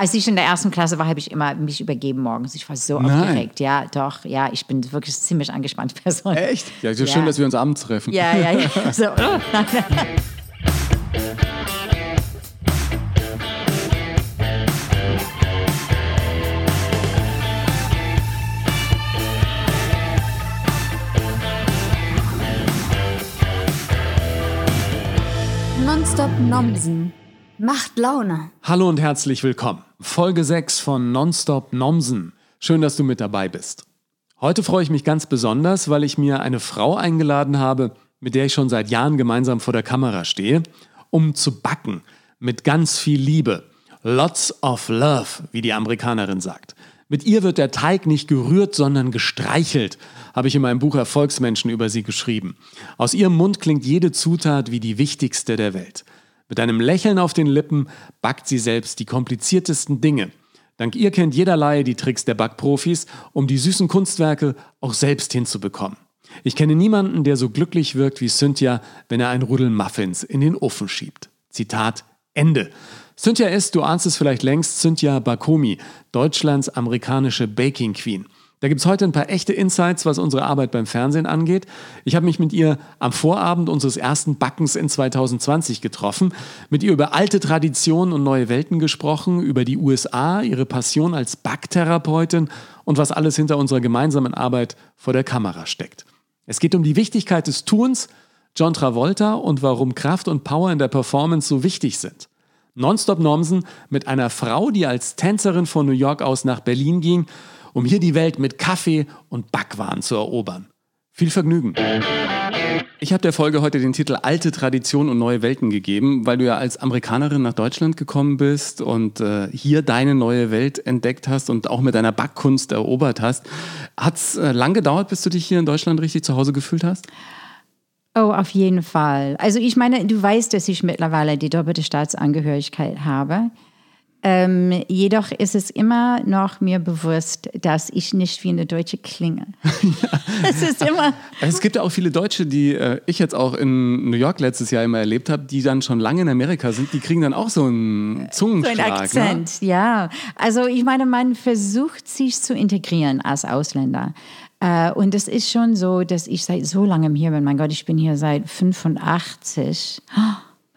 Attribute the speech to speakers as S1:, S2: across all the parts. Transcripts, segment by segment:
S1: Als ich in der ersten Klasse war, habe ich immer mich übergeben morgens. Ich war so
S2: Nein.
S1: aufgeregt. Ja, doch. Ja, ich bin wirklich ziemlich angespannte Person.
S2: Echt? Ja, so
S1: Ja.
S2: schön, dass wir uns abends treffen.
S1: Ja, ja, ja. So.
S3: Nonstop Nomsen. Macht Laune.
S2: Hallo und herzlich willkommen. Folge 6 von Nonstop Nomsen. Schön, dass du mit dabei bist. Heute freue ich mich ganz besonders, weil ich mir eine Frau eingeladen habe, mit der ich schon seit Jahren gemeinsam vor der Kamera stehe, um zu backen. Mit ganz viel Liebe. Lots of love, wie die Amerikanerin sagt. Mit ihr wird der Teig nicht gerührt, sondern gestreichelt, habe ich in meinem Buch Erfolgsmenschen über sie geschrieben. Aus ihrem Mund klingt jede Zutat wie die wichtigste der Welt. Mit einem Lächeln auf den Lippen backt sie selbst die kompliziertesten Dinge. Dank ihr kennt jederlei die Tricks der Backprofis, um die süßen Kunstwerke auch selbst hinzubekommen. Ich kenne niemanden, der so glücklich wirkt wie Cynthia, wenn er ein Rudel Muffins in den Ofen schiebt. Zitat Ende. Cynthia ist, du ahnst es vielleicht längst, Cynthia Bakomi, Deutschlands amerikanische Baking Queen. Da gibt es heute ein paar echte Insights, was unsere Arbeit beim Fernsehen angeht. Ich habe mich mit ihr am Vorabend unseres ersten Backens in 2020 getroffen, mit ihr über alte Traditionen und neue Welten gesprochen, über die USA, ihre Passion als Backtherapeutin und was alles hinter unserer gemeinsamen Arbeit vor der Kamera steckt. Es geht um die Wichtigkeit des Tuns, John Travolta und warum Kraft und Power in der Performance so wichtig sind. Nonstop Nomsen mit einer Frau, die als Tänzerin von New York aus nach Berlin ging, um hier die Welt mit Kaffee und Backwaren zu erobern. Viel Vergnügen. Ich habe der Folge heute den Titel Alte Tradition und neue Welten gegeben, weil du ja als Amerikanerin nach Deutschland gekommen bist und äh, hier deine neue Welt entdeckt hast und auch mit deiner Backkunst erobert hast. Hat es äh, lang gedauert, bis du dich hier in Deutschland richtig zu Hause gefühlt hast?
S1: oh, auf jeden Fall. Also ich meine, du weißt, dass ich mittlerweile die doppelte Staatsangehörigkeit habe. Ähm, jedoch ist es immer noch mir bewusst, dass ich nicht wie eine Deutsche klinge. Es ist immer.
S2: Es gibt ja auch viele Deutsche, die äh, ich jetzt auch in New York letztes Jahr immer erlebt habe, die dann schon lange in Amerika sind, die kriegen dann auch so einen
S1: So
S2: Zungenschlag.
S1: ein Akzent, ja. Also ich meine, man versucht sich zu integrieren als Ausländer. Äh, und es ist schon so, dass ich seit so langem hier bin. Mein Gott, ich bin hier seit 85.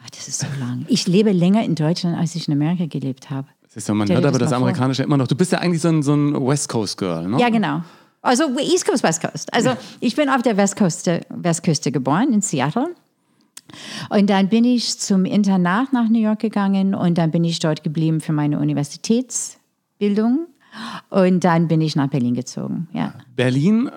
S1: Ah, Das ist so lang. Ich lebe länger in Deutschland, als ich in Amerika gelebt habe.
S2: Siehst du, man
S1: Stell
S2: hört aber
S1: das
S2: das
S1: mal vor.
S2: Amerikanische immer noch. Du bist ja eigentlich so ein, so ein West Coast Girl, ne?
S1: Ja, genau. Also East Coast, West Coast. Also ich bin auf der Westküste, Westküste geboren, in Seattle. Und dann bin ich zum Internat nach New York gegangen und dann bin ich dort geblieben für meine Universitätsbildung. Und dann bin ich nach Berlin gezogen. Ja.
S2: Berlin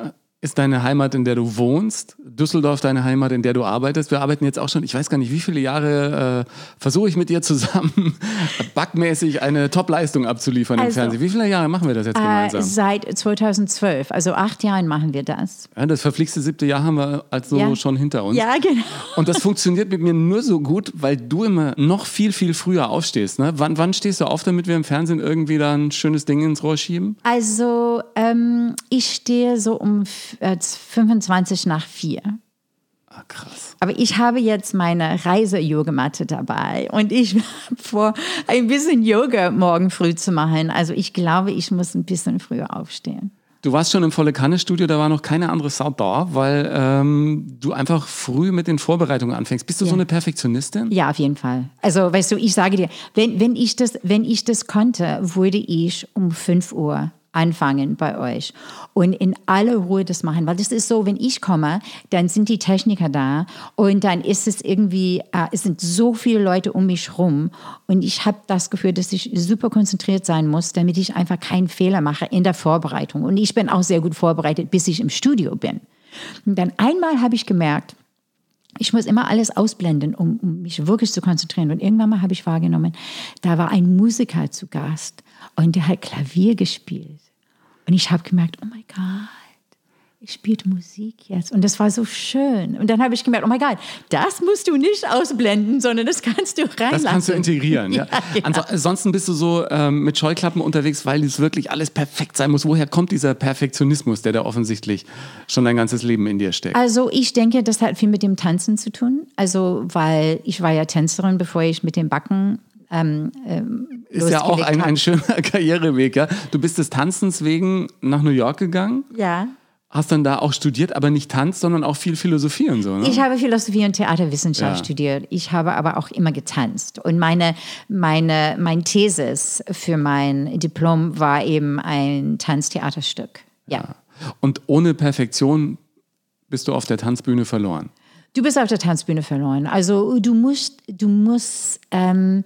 S2: ist deine Heimat, in der du wohnst. Düsseldorf deine Heimat, in der du arbeitest. Wir arbeiten jetzt auch schon, ich weiß gar nicht, wie viele Jahre äh, versuche ich mit dir zusammen backmäßig eine Top-Leistung abzuliefern im
S1: Also,
S2: Fernsehen. Wie viele Jahre machen wir das jetzt
S1: Äh,
S2: gemeinsam?
S1: seit 2012, also acht Jahren machen wir das.
S2: Ja, das verflixte siebte Jahr haben wir also
S1: Ja.
S2: schon hinter uns.
S1: Ja, genau.
S2: Und das funktioniert mit mir nur so gut, weil du immer noch viel, viel früher aufstehst. Ne? Wann, wann stehst du auf, damit wir im Fernsehen irgendwie da ein schönes Ding ins Rohr schieben?
S1: Also ähm, ich stehe so um äh, 25 nach 4.
S2: Ah, krass.
S1: Aber ich habe jetzt meine Reise-Yogamatte dabei und ich habe vor, ein bisschen Yoga morgen früh zu machen. Also ich glaube, ich muss ein bisschen früher aufstehen.
S2: Du warst schon im volle Kanne-Studio, da war noch keine andere Sau da, weil ähm, du einfach früh mit den Vorbereitungen anfängst. Bist du so
S1: Ja.
S2: eine Perfektionistin?
S1: Ja, auf jeden Fall. Also, weißt du, ich sage dir, wenn, wenn, ich, das, wenn ich das konnte, würde ich um 5 Uhr anfangen bei euch und in aller Ruhe das machen, weil das ist so, wenn ich komme, dann sind die Techniker da und dann ist es irgendwie, äh, es sind so viele Leute um mich rum und ich habe das Gefühl, dass ich super konzentriert sein muss, damit ich einfach keinen Fehler mache in der Vorbereitung und ich bin auch sehr gut vorbereitet, bis ich im Studio bin. Und dann einmal habe ich gemerkt, ich muss immer alles ausblenden, um, um mich wirklich zu konzentrieren. Und irgendwann mal habe ich wahrgenommen, da war ein Musiker zu Gast und der hat Klavier gespielt. Und ich habe gemerkt, oh mein Gott, ich spielt Musik jetzt. Und das war so schön. Und dann habe ich gemerkt, oh mein Gott, das musst du nicht ausblenden, sondern das kannst du reinlassen.
S2: Das kannst du integrieren. Ja.
S1: Ja.
S2: Anso ansonsten bist du so ähm, mit Scheuklappen unterwegs, weil es wirklich alles perfekt sein muss. Woher kommt dieser Perfektionismus, der da offensichtlich schon dein ganzes Leben in dir steckt?
S1: Also ich denke, das hat viel mit dem Tanzen zu tun. Also weil ich war ja Tänzerin, bevor ich mit dem Backen ähm, ähm,
S2: Ist ja auch ein, ein schöner Karriereweg, ja. Du bist des Tanzens wegen nach New York gegangen,
S1: Ja.
S2: hast dann da auch studiert, aber nicht Tanz, sondern auch viel Philosophie und so, ne?
S1: Ich habe Philosophie und Theaterwissenschaft
S2: Ja.
S1: studiert. Ich habe aber auch immer getanzt. Und meine, meine, mein Thesis für mein Diplom war eben ein Tanztheaterstück. Ja.
S2: Und ohne Perfektion bist du auf der Tanzbühne verloren.
S1: Du bist auf der Tanzbühne verloren. Also du musst, du musst, ähm,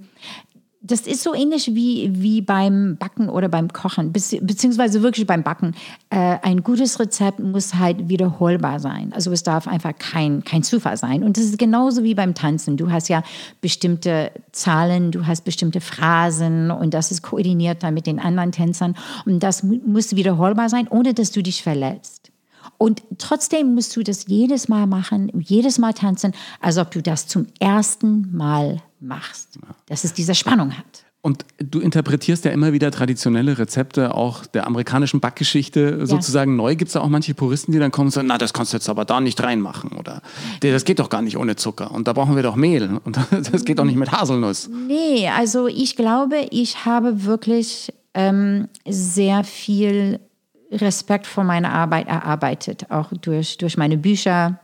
S1: das ist so ähnlich wie, wie beim Backen oder beim Kochen, bezieh- beziehungsweise wirklich beim Backen. Äh, ein gutes Rezept muss halt wiederholbar sein. Also es darf einfach kein, kein Zufall sein. Und das ist genauso wie beim Tanzen. Du hast ja bestimmte Zahlen, du hast bestimmte Phrasen und das ist koordiniert dann mit den anderen Tänzern. Und das mu- muss wiederholbar sein, ohne dass du dich verletzt. Und trotzdem musst du das jedes Mal machen, jedes Mal tanzen, als ob du das zum ersten Mal machst. Dass es diese Spannung hat.
S2: Und du interpretierst ja immer wieder traditionelle Rezepte auch der amerikanischen Backgeschichte sozusagen neu. Gibt es da auch manche Puristen, die dann kommen und sagen, na, das kannst du jetzt aber da nicht reinmachen oder das geht doch gar nicht ohne Zucker und da brauchen wir doch Mehl und das geht doch nicht mit Haselnuss.
S1: Nee, also ich glaube, ich habe wirklich ähm, sehr viel Respekt vor meiner Arbeit erarbeitet, auch durch, durch meine Bücher.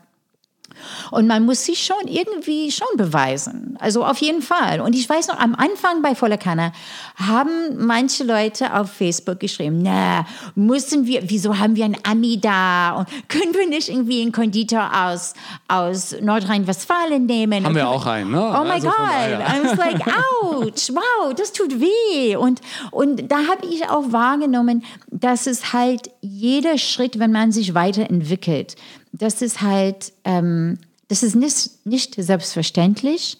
S1: Und man muss sich schon irgendwie schon beweisen. Also auf jeden Fall. Und ich weiß noch, am Anfang bei Voller Kanne haben manche Leute auf Facebook geschrieben, na, müssen wir, wieso haben wir einen Ami da? Und können wir nicht irgendwie einen Konditor aus, aus Nordrhein-Westfalen nehmen?
S2: Haben wir auch einen, ne?
S1: Oh my
S2: Also
S1: God. I was like, ouch, wow, das tut weh. Und, und da habe ich auch wahrgenommen, dass es halt jeder Schritt, wenn man sich weiterentwickelt, das ist halt, ähm, das ist nicht, nicht selbstverständlich,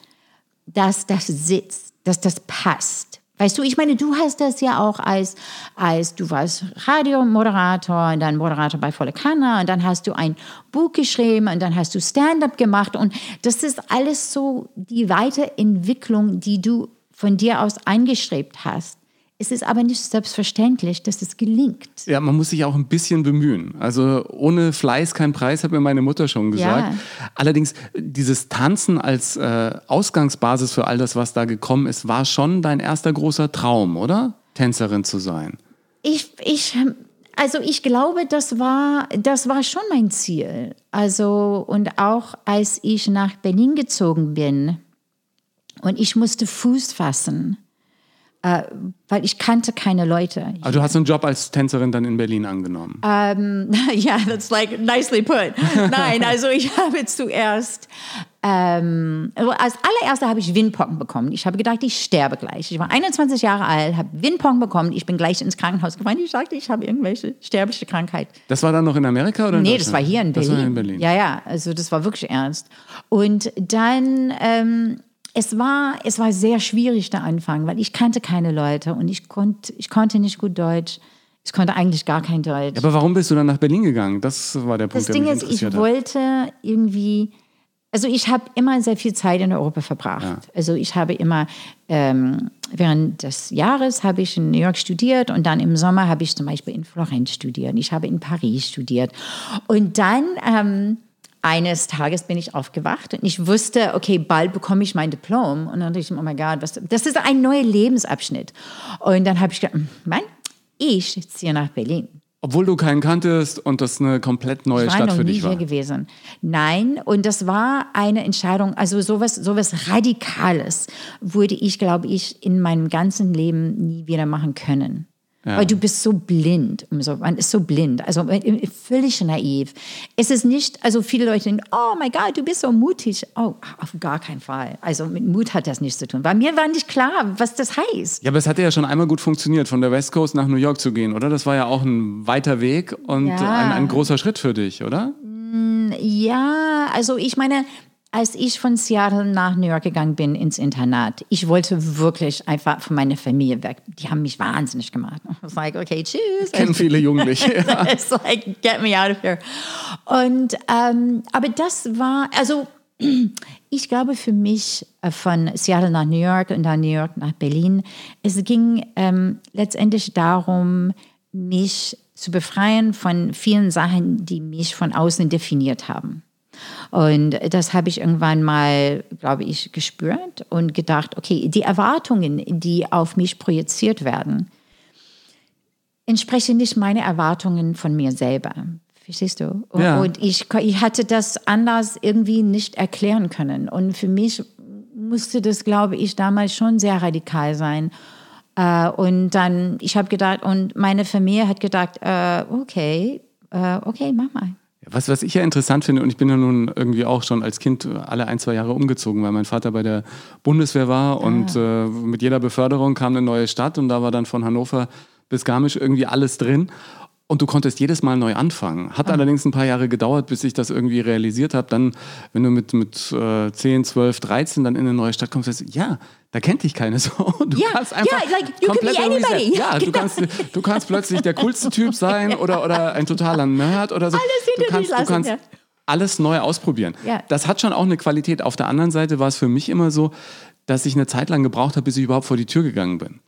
S1: dass das sitzt, dass das passt. Weißt du, ich meine, du hast das ja auch als, als du warst Radiomoderator und dann Moderator bei Volle Kanne und dann hast du ein Buch geschrieben und dann hast du Stand-up gemacht und das ist alles so die Weiterentwicklung, die du von dir aus eingestrebt hast. Es ist aber nicht selbstverständlich, dass es gelingt.
S2: Ja, man muss sich auch ein bisschen bemühen. Also ohne Fleiß kein Preis, hat mir meine Mutter schon gesagt.
S1: Ja.
S2: Allerdings, dieses Tanzen als äh, Ausgangsbasis für all das, was da gekommen ist, war schon dein erster großer Traum, oder? Tänzerin zu sein.
S1: Ich, ich, also ich glaube, das war, das war schon mein Ziel. Also, und auch als ich nach Berlin gezogen bin und ich musste Fuß fassen, äh, weil ich kannte keine Leute.
S2: Aber du hast einen Job als Tänzerin dann in Berlin angenommen.
S1: Ja, that's like nicely put. Nein, also ich habe zuerst, ähm, also als allererster habe ich Windpocken bekommen. Ich habe gedacht, ich sterbe gleich. Ich war 21 Jahre alt, habe Windpocken bekommen. Ich bin gleich ins Krankenhaus gefahren. Ich sagte, ich habe irgendwelche sterbliche Krankheit.
S2: Das war dann noch in Amerika oder in
S1: Nee, das war hier in Berlin.
S2: Das war in Berlin.
S1: Ja, ja, also das war wirklich ernst. Und dann, ähm, es war, es war sehr schwierig der Anfang, weil ich kannte keine Leute und ich, konnt, ich konnte nicht gut Deutsch. Ich konnte eigentlich gar kein Deutsch.
S2: Aber warum bist du dann nach Berlin gegangen? Das war der Punkt,
S1: das
S2: der
S1: Ding
S2: mich
S1: ist, ich
S2: hat.
S1: wollte irgendwie, also ich habe immer sehr viel Zeit in Europa verbracht. Also ich habe immer, ähm, während des Jahres habe ich in New York studiert und dann im Sommer habe ich zum Beispiel in Florenz studiert. Ich habe in Paris studiert. Und dann ähm, eines Tages bin ich aufgewacht und ich wusste, okay, bald bekomme ich mein Diplom. Und dann dachte ich, oh mein Gott, was, das ist ein neuer Lebensabschnitt. Und dann habe ich gedacht, Mann, ich ziehe nach Berlin.
S2: Obwohl du keinen kanntest und das eine komplett neue
S1: Ich war
S2: Stadt
S1: noch
S2: für
S1: nie
S2: dich war.
S1: hier gewesen. Nein, und das war eine Entscheidung, also sowas, sowas Radikales würde ich, glaube ich, in meinem ganzen Leben nie wieder machen können. Weil du bist so blind, so, man ist so blind, also äh, völlig naiv. Es ist nicht, also viele Leute denken, oh mein Gott, du bist so mutig. Oh, auf gar keinen Fall. Also mit Mut hat das nichts zu tun. Weil mir war nicht klar, was das heißt.
S2: Ja, aber es hatte ja schon einmal gut funktioniert, von der West Coast nach New York zu gehen, oder? Das war ja auch ein weiter Weg und
S1: Ja.
S2: ein, ein großer Schritt für dich, oder?
S1: Ja, also ich meine, als ich von Seattle nach New York gegangen bin ins Internat, ich wollte wirklich einfach von meiner Familie weg. Die haben mich wahnsinnig gemacht. I was like, okay, tschüss.
S2: Kennen viele Jugendliche. Ja.
S1: It's like, get me out of here. Und, ähm, aber das war, also ich glaube für mich äh, von Seattle nach New York und dann New York nach Berlin, es ging ähm, letztendlich darum, mich zu befreien von vielen Sachen, die mich von außen definiert haben. Und das habe ich irgendwann mal, glaube ich, gespürt und gedacht, okay, die Erwartungen, die auf mich projiziert werden, entsprechen nicht meine Erwartungen von mir selber. Verstehst du? Und,
S2: Ja.
S1: und ich, ich hatte das anders irgendwie nicht erklären können. Und für mich musste das, glaube ich, damals schon sehr radikal sein. Äh, und dann, ich habe gedacht, und meine Familie hat gedacht, äh, okay, äh, okay, mach mal.
S2: Was, was ich ja interessant finde, und ich bin ja nun irgendwie auch schon als Kind alle ein, zwei Jahre umgezogen, weil mein Vater bei der Bundeswehr war und äh, mit jeder Beförderung kam eine neue Stadt und da war dann von Hannover bis Garmisch irgendwie alles drin. Und du konntest jedes Mal neu anfangen. Hat allerdings ein paar Jahre gedauert, bis ich das irgendwie realisiert habe. Dann, wenn du mit, mit äh, 10, 12, 13 dann in eine neue Stadt kommst, sagst du, ja, da kennt dich keine so. Du
S1: Ja,
S2: kannst einfach
S1: ja, like, you can
S2: komplett
S1: be
S2: irgendwie
S1: anybody.
S2: Ja, du kannst, du kannst plötzlich der coolste Typ sein oder, oder ein totaler Nerd oder so.
S1: Alles hinter
S2: du kannst, du kannst
S1: ja.
S2: alles neu ausprobieren.
S1: Ja.
S2: Das hat schon auch eine Qualität. Auf der anderen Seite war es für mich immer so, dass ich eine Zeit lang gebraucht habe, bis ich überhaupt vor die Tür gegangen bin.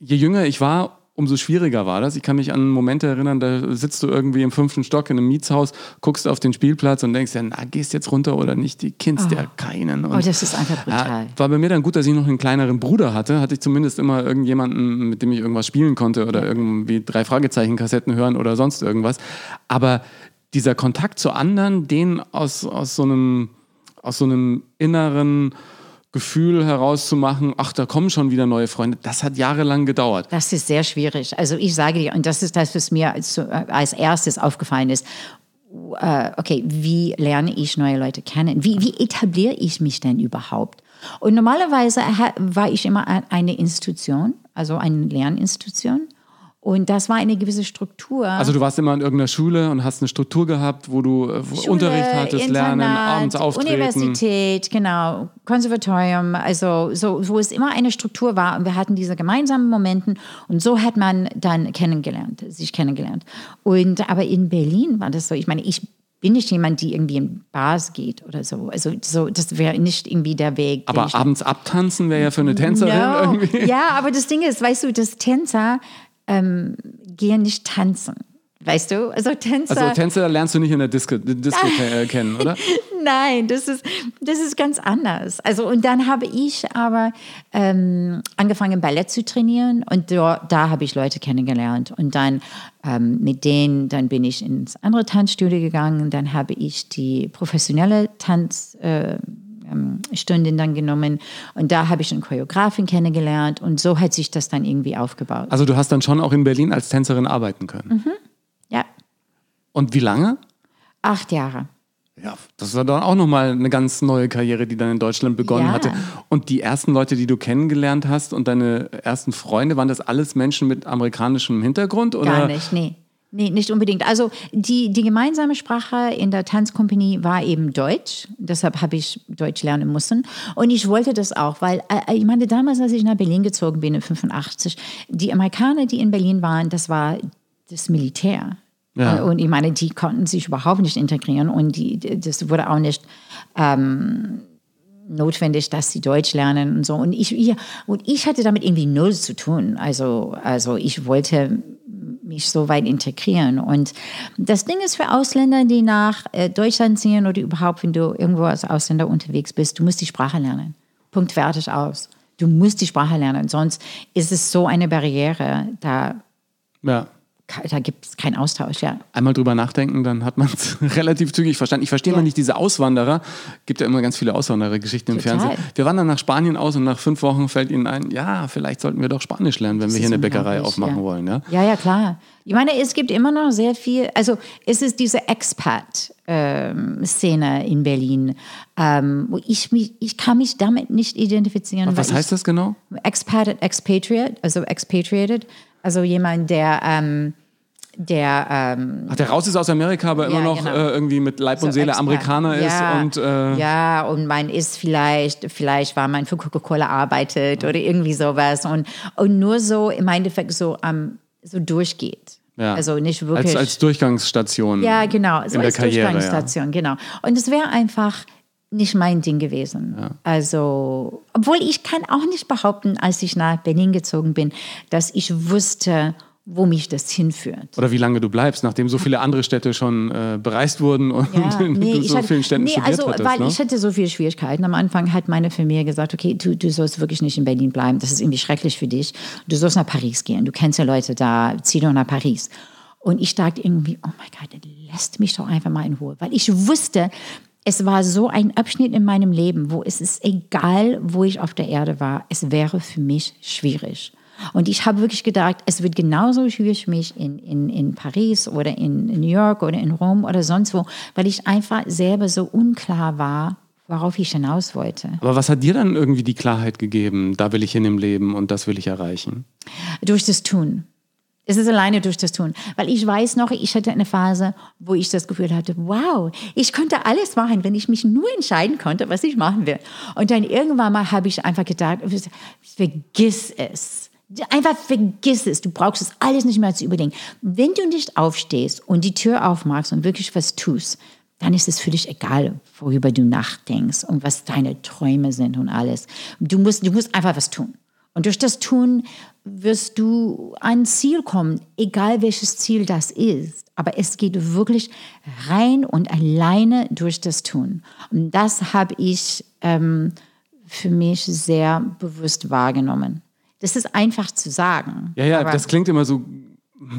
S2: Je jünger ich war, umso schwieriger war das. Ich kann mich an Momente erinnern, da sitzt du irgendwie im fünften Stock in einem Mietshaus, guckst auf den Spielplatz und denkst ja, na, gehst jetzt runter oder nicht, die kennst ja keinen. Und,
S1: Oh, das ist einfach brutal.
S2: Ja, war bei mir dann gut, dass ich noch einen kleineren Bruder hatte. Hatte ich zumindest immer irgendjemanden, mit dem ich irgendwas spielen konnte oder irgendwie drei Fragezeichen-Kassetten hören oder sonst irgendwas. Aber dieser Kontakt zu anderen, den aus, aus, so, einem, aus so einem inneren Gefühl herauszumachen, ach, da kommen schon wieder neue Freunde, das hat jahrelang gedauert.
S1: Das ist sehr schwierig. Also ich sage dir, und das ist das, was mir als, als erstes aufgefallen ist. Äh, okay, wie lerne ich neue Leute kennen? Wie, wie etabliere ich mich denn überhaupt? Und normalerweise war ich immer ein- eine Institution, also eine Lerninstitution. Und das war eine gewisse Struktur.
S2: Also du warst immer in irgendeiner Schule und hast eine Struktur gehabt, wo du äh,
S1: Schule,
S2: Unterricht hattest, Lernen,
S1: Internat,
S2: abends auftreten.
S1: Universität, genau, Konservatorium, also so, wo es immer eine Struktur war und wir hatten diese gemeinsamen Momenten und so hat man dann kennengelernt, sich kennengelernt. Und aber in Berlin war das so, ich meine, ich bin nicht jemand, die irgendwie in Bars geht oder so. Also so, das wäre nicht irgendwie der Weg.
S2: Aber abends abtanzen wäre ja für eine Tänzerin
S1: No.
S2: irgendwie.
S1: Ja, aber das Ding ist, weißt du, dass Tänzer ähm, gehen nicht tanzen. Weißt du? Also Tänzer.
S2: Also Tänzer lernst du nicht in der Disco, Disco äh, kennen, oder?
S1: Nein, das ist, das ist ganz anders. Also, und dann habe ich aber ähm, angefangen, Ballett zu trainieren und da, da habe ich Leute kennengelernt. Und dann ähm, mit denen, dann bin ich ins andere Tanzstudio gegangen. Dann habe ich die professionelle Tanz. Äh, ähm, Stunden dann genommen und da habe ich einen Choreografin kennengelernt und so hat sich das dann irgendwie aufgebaut.
S2: Also du hast dann schon auch in Berlin als Tänzerin arbeiten können.
S1: Mhm. Ja,
S2: Und wie lange?
S1: acht Jahre.
S2: Ja, das war dann auch nochmal eine ganz neue Karriere, die dann in Deutschland begonnen
S1: Ja.
S2: hatte. Und die ersten Leute, die du kennengelernt hast und deine ersten Freunde, waren das alles Menschen mit amerikanischem Hintergrund? Oder?
S1: Gar nicht, nee. Nee, nicht unbedingt. Also die, die gemeinsame Sprache in der Tanzkompanie war eben Deutsch. Deshalb habe ich Deutsch lernen müssen. Und ich wollte das auch, weil äh, ich meine, damals, als ich nach Berlin gezogen bin, in 85, die Amerikaner, die in Berlin waren, das war das Militär.
S2: Ja.
S1: Äh, Und ich meine, die konnten sich überhaupt nicht integrieren und die, das wurde auch nicht notwendig, dass sie Deutsch lernen und so. Und ich, ja, und ich hatte damit irgendwie null zu tun. Also, also ich wollte mich so weit integrieren. Und das Ding ist für Ausländer, die nach äh, Deutschland ziehen oder überhaupt, wenn du irgendwo als Ausländer unterwegs bist, du musst die Sprache lernen. Punkt, fertig, aus. Du musst die Sprache lernen, sonst ist es so eine Barriere, da,
S2: Ja.
S1: Da gibt es keinen Austausch, ja.
S2: Einmal drüber nachdenken, dann hat man es relativ zügig verstanden. Ich verstehe
S1: Ja.
S2: mal nicht diese Auswanderer. Gibt ja immer ganz viele Auswanderergeschichten im. Fernsehen. Wir wandern nach Spanien aus und nach fünf Wochen fällt ihnen ein, ja, vielleicht sollten wir doch Spanisch lernen, wenn wir
S1: Das
S2: hier
S1: ist
S2: eine Bäckerei aufmachen
S1: ja.
S2: wollen. Ja?
S1: Ja, ja, klar. Ich meine, es gibt immer noch sehr viel, also es ist diese Expat-Szene in Berlin, ähm, wo ich mich, ich kann mich damit nicht identifizieren.
S2: Was
S1: weil
S2: heißt das genau?
S1: ich, Expat, Expatriate, also expatriated, also jemand, der, ähm, der, ähm,
S2: Ach, der raus ist aus Amerika, aber immer
S1: Ja,
S2: noch
S1: genau.
S2: äh, irgendwie mit Leib und
S1: so
S2: Seele
S1: Expat.
S2: Amerikaner ist
S1: ja,
S2: und äh,
S1: ja und man ist vielleicht vielleicht war man für Coca-Cola arbeitet oder irgendwie sowas und und nur so im Endeffekt so am so durchgeht
S2: ja.
S1: also nicht wirklich
S2: als, als Durchgangsstation
S1: ja genau so
S2: in der
S1: als
S2: Karriere. Ja.
S1: Durchgangsstation genau und es wäre einfach nicht mein Ding gewesen. Also, obwohl ich kann auch nicht behaupten, als ich nach Berlin gezogen bin, dass ich wusste wo mich das hinführt.
S2: Oder wie lange du bleibst, nachdem so viele andere Städte schon äh, bereist wurden und
S1: Ja,
S2: du
S1: nee,
S2: so
S1: ich hatte,
S2: vielen Städten
S1: nee,
S2: studiert
S1: also,
S2: hattest.
S1: weil
S2: ne?
S1: ich hatte so viele Schwierigkeiten. Am Anfang hat meine Familie gesagt, okay, du, du sollst wirklich nicht in Berlin bleiben. Das ist irgendwie schrecklich für dich. Du sollst nach Paris gehen. Du kennst ja Leute da. Zieh doch nach Paris. Und ich dachte irgendwie, oh mein Gott, lässt mich doch einfach mal in Ruhe. Weil ich wusste, es war so ein Abschnitt in meinem Leben, wo es ist egal, wo ich auf der Erde war, es wäre für mich schwierig. Und ich habe wirklich gedacht, es wird genauso schwierig für mich in, in, in Paris oder in New York oder in Rom oder sonst wo, weil ich einfach selber so unklar war, worauf ich hinaus wollte.
S2: Aber was hat dir dann irgendwie die Klarheit gegeben, da will ich hin im Leben und das will ich erreichen?
S1: Durch das Tun. Es ist alleine durch das Tun. Weil ich weiß noch, ich hatte eine Phase, wo ich das Gefühl hatte, wow, ich könnte alles machen, wenn ich mich nur entscheiden konnte, was ich machen will. Und dann irgendwann mal habe ich einfach gedacht, vergiss es. Einfach vergiss es. Du brauchst es alles nicht mehr zu überlegen. Wenn du nicht aufstehst und die Tür aufmachst und wirklich was tust, dann ist es für dich egal, worüber du nachdenkst und was deine Träume sind und alles. Du musst, du musst einfach was tun. Und durch das Tun wirst du ein Ziel kommen, egal welches Ziel das ist. Aber es geht wirklich rein und alleine durch das Tun. Und das habe ich ähm, für mich sehr bewusst wahrgenommen. Das ist einfach zu sagen.
S2: Ja, ja, das klingt immer so,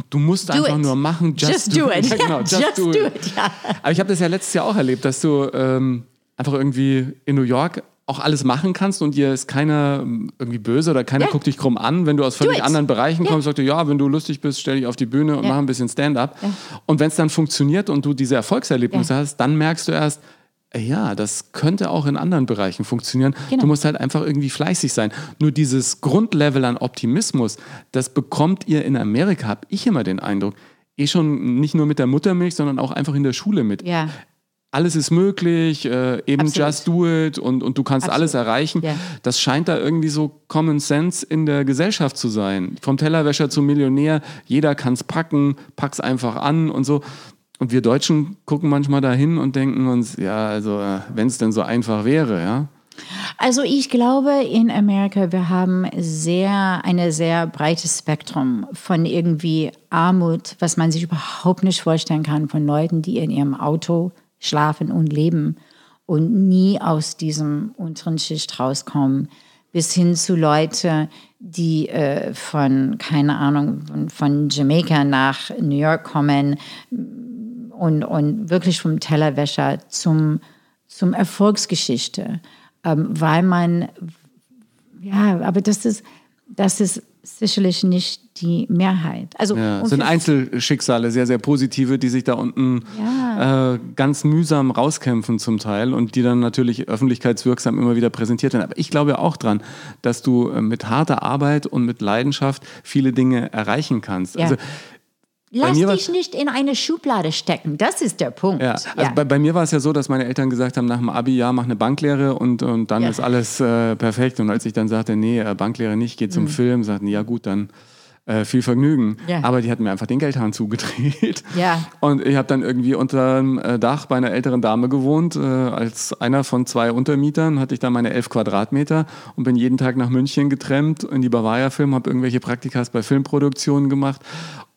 S2: du musst einfach
S1: it.
S2: nur machen, just,
S1: Just do it.
S2: Ja, genau, just,
S1: just
S2: do,
S1: do
S2: it.
S1: it, ja.
S2: Aber ich habe das ja letztes Jahr auch erlebt, dass du ähm, einfach irgendwie in New York auch alles machen kannst und dir ist keiner ähm, irgendwie böse oder keiner
S1: Ja.
S2: guckt dich krumm an, wenn du aus völlig anderen Bereichen
S1: Ja.
S2: kommst, sagt dir, ja, wenn du lustig bist, stell dich auf die Bühne und
S1: Ja.
S2: mach ein bisschen Stand-up. Und wenn es dann funktioniert und du diese Erfolgserlebnisse hast, dann merkst du erst, äh, ja, das könnte auch in anderen Bereichen funktionieren.
S1: Genau.
S2: Du musst halt einfach irgendwie fleißig sein. Nur dieses Grundlevel an Optimismus, das bekommt ihr in Amerika, habe ich immer den Eindruck, eh schon nicht nur mit der Muttermilch, sondern auch einfach in der Schule mit.
S1: Ja.
S2: Alles ist möglich, äh, eben
S1: Absolut.
S2: just do it und, und du kannst
S1: Absolut.
S2: alles erreichen.
S1: Ja.
S2: Das scheint da irgendwie so Common Sense in der Gesellschaft zu sein. Vom Tellerwäscher zum Millionär, jeder kann es packen, pack's einfach an und so. Und wir Deutschen gucken manchmal dahin und denken uns, ja, also wenn es denn so einfach wäre, ja.
S1: Also ich glaube, in Amerika, wir haben sehr, eine sehr breites Spektrum von irgendwie Armut, was man sich überhaupt nicht vorstellen kann, von Leuten, die in ihrem Auto schlafen und leben und nie aus diesem unteren Schicht rauskommen, bis hin zu Leute, die äh, von, keine Ahnung, von, von Jamaika nach New York kommen und, und wirklich vom Tellerwäscher zum, zum Erfolgsgeschichte, ähm, weil man, ja, aber das ist, das ist sicherlich nicht die Mehrheit. Also
S2: Ja, es sind Einzelschicksale, sehr, sehr positive, die sich da unten äh, ganz mühsam rauskämpfen zum Teil und die dann natürlich öffentlichkeitswirksam immer wieder präsentiert werden. Aber ich glaube ja auch dran, dass du äh, mit harter Arbeit und mit Leidenschaft viele Dinge erreichen kannst.
S1: Ja.
S2: Also,
S1: Lass dich nicht in eine Schublade stecken. Das ist der Punkt.
S2: ja, also Bei, bei mir war es ja so, dass meine Eltern gesagt haben, nach dem Abi, ja, mach eine Banklehre und, und dann
S1: Ja.
S2: ist alles äh, perfekt. Und als ich dann sagte, nee, äh, Banklehre nicht, geh zum Film, sagten, ja gut, dann äh, viel Vergnügen.
S1: Mhm. Ja.
S2: Aber die hatten mir einfach den Geldhahn zugedreht.
S1: Ja.
S2: Und ich habe dann irgendwie unter dem äh, Dach bei einer älteren Dame gewohnt. Äh, als einer von zwei Untermietern hatte ich dann meine elf Quadratmeter und bin jeden Tag nach München getrennt in die Bavaria Film, habe irgendwelche Praktikas bei Filmproduktionen gemacht.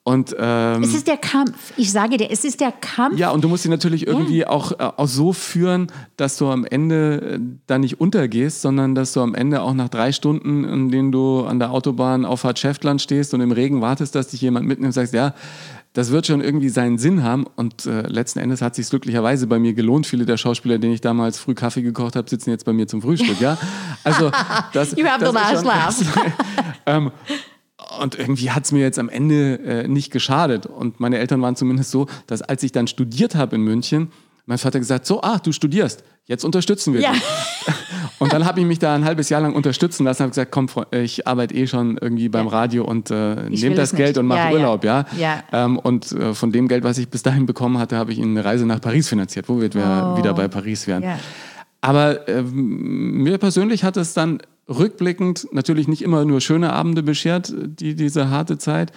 S2: Und ähm,
S1: es ist der Kampf. Ich sage dir, es ist der Kampf.
S2: ja, und du musst sie natürlich irgendwie auch, äh, auch so führen, dass du am Ende äh, da nicht untergehst, sondern dass du am Ende auch nach drei Stunden, in denen du an der Autobahn auf Bad Schäftland stehst und im Regen wartest, dass dich jemand mitnimmt und sagst, ja, das wird schon irgendwie seinen Sinn haben. Und äh, letzten Endes hat sich glücklicherweise bei mir gelohnt. Viele der Schauspieler, denen ich damals früh Kaffee gekocht habe, sitzen jetzt bei mir zum Frühstück. Ja, also das,
S1: You have the last
S2: ähm, und irgendwie hat es mir jetzt am Ende äh, nicht geschadet. Und meine Eltern waren zumindest so, dass als ich dann studiert habe in München, mein Vater gesagt, so, ah, du studierst, jetzt unterstützen wir
S1: Ja.
S2: dich. Und dann habe ich mich da ein halbes Jahr lang unterstützen lassen, habe gesagt, komm, ich arbeite eh schon irgendwie beim Radio und äh, nehme das Geld
S1: nicht.
S2: und mache
S1: Ja.
S2: Urlaub, ja.
S1: Ja.
S2: Ähm, und äh, von dem Geld, was ich bis dahin bekommen hatte, habe ich eine Reise nach Paris finanziert, wo wir wieder bei Paris wären. Aber ähm, mir persönlich hat es dann rückblickend natürlich nicht immer nur schöne Abende beschert, die, diese harte Zeit,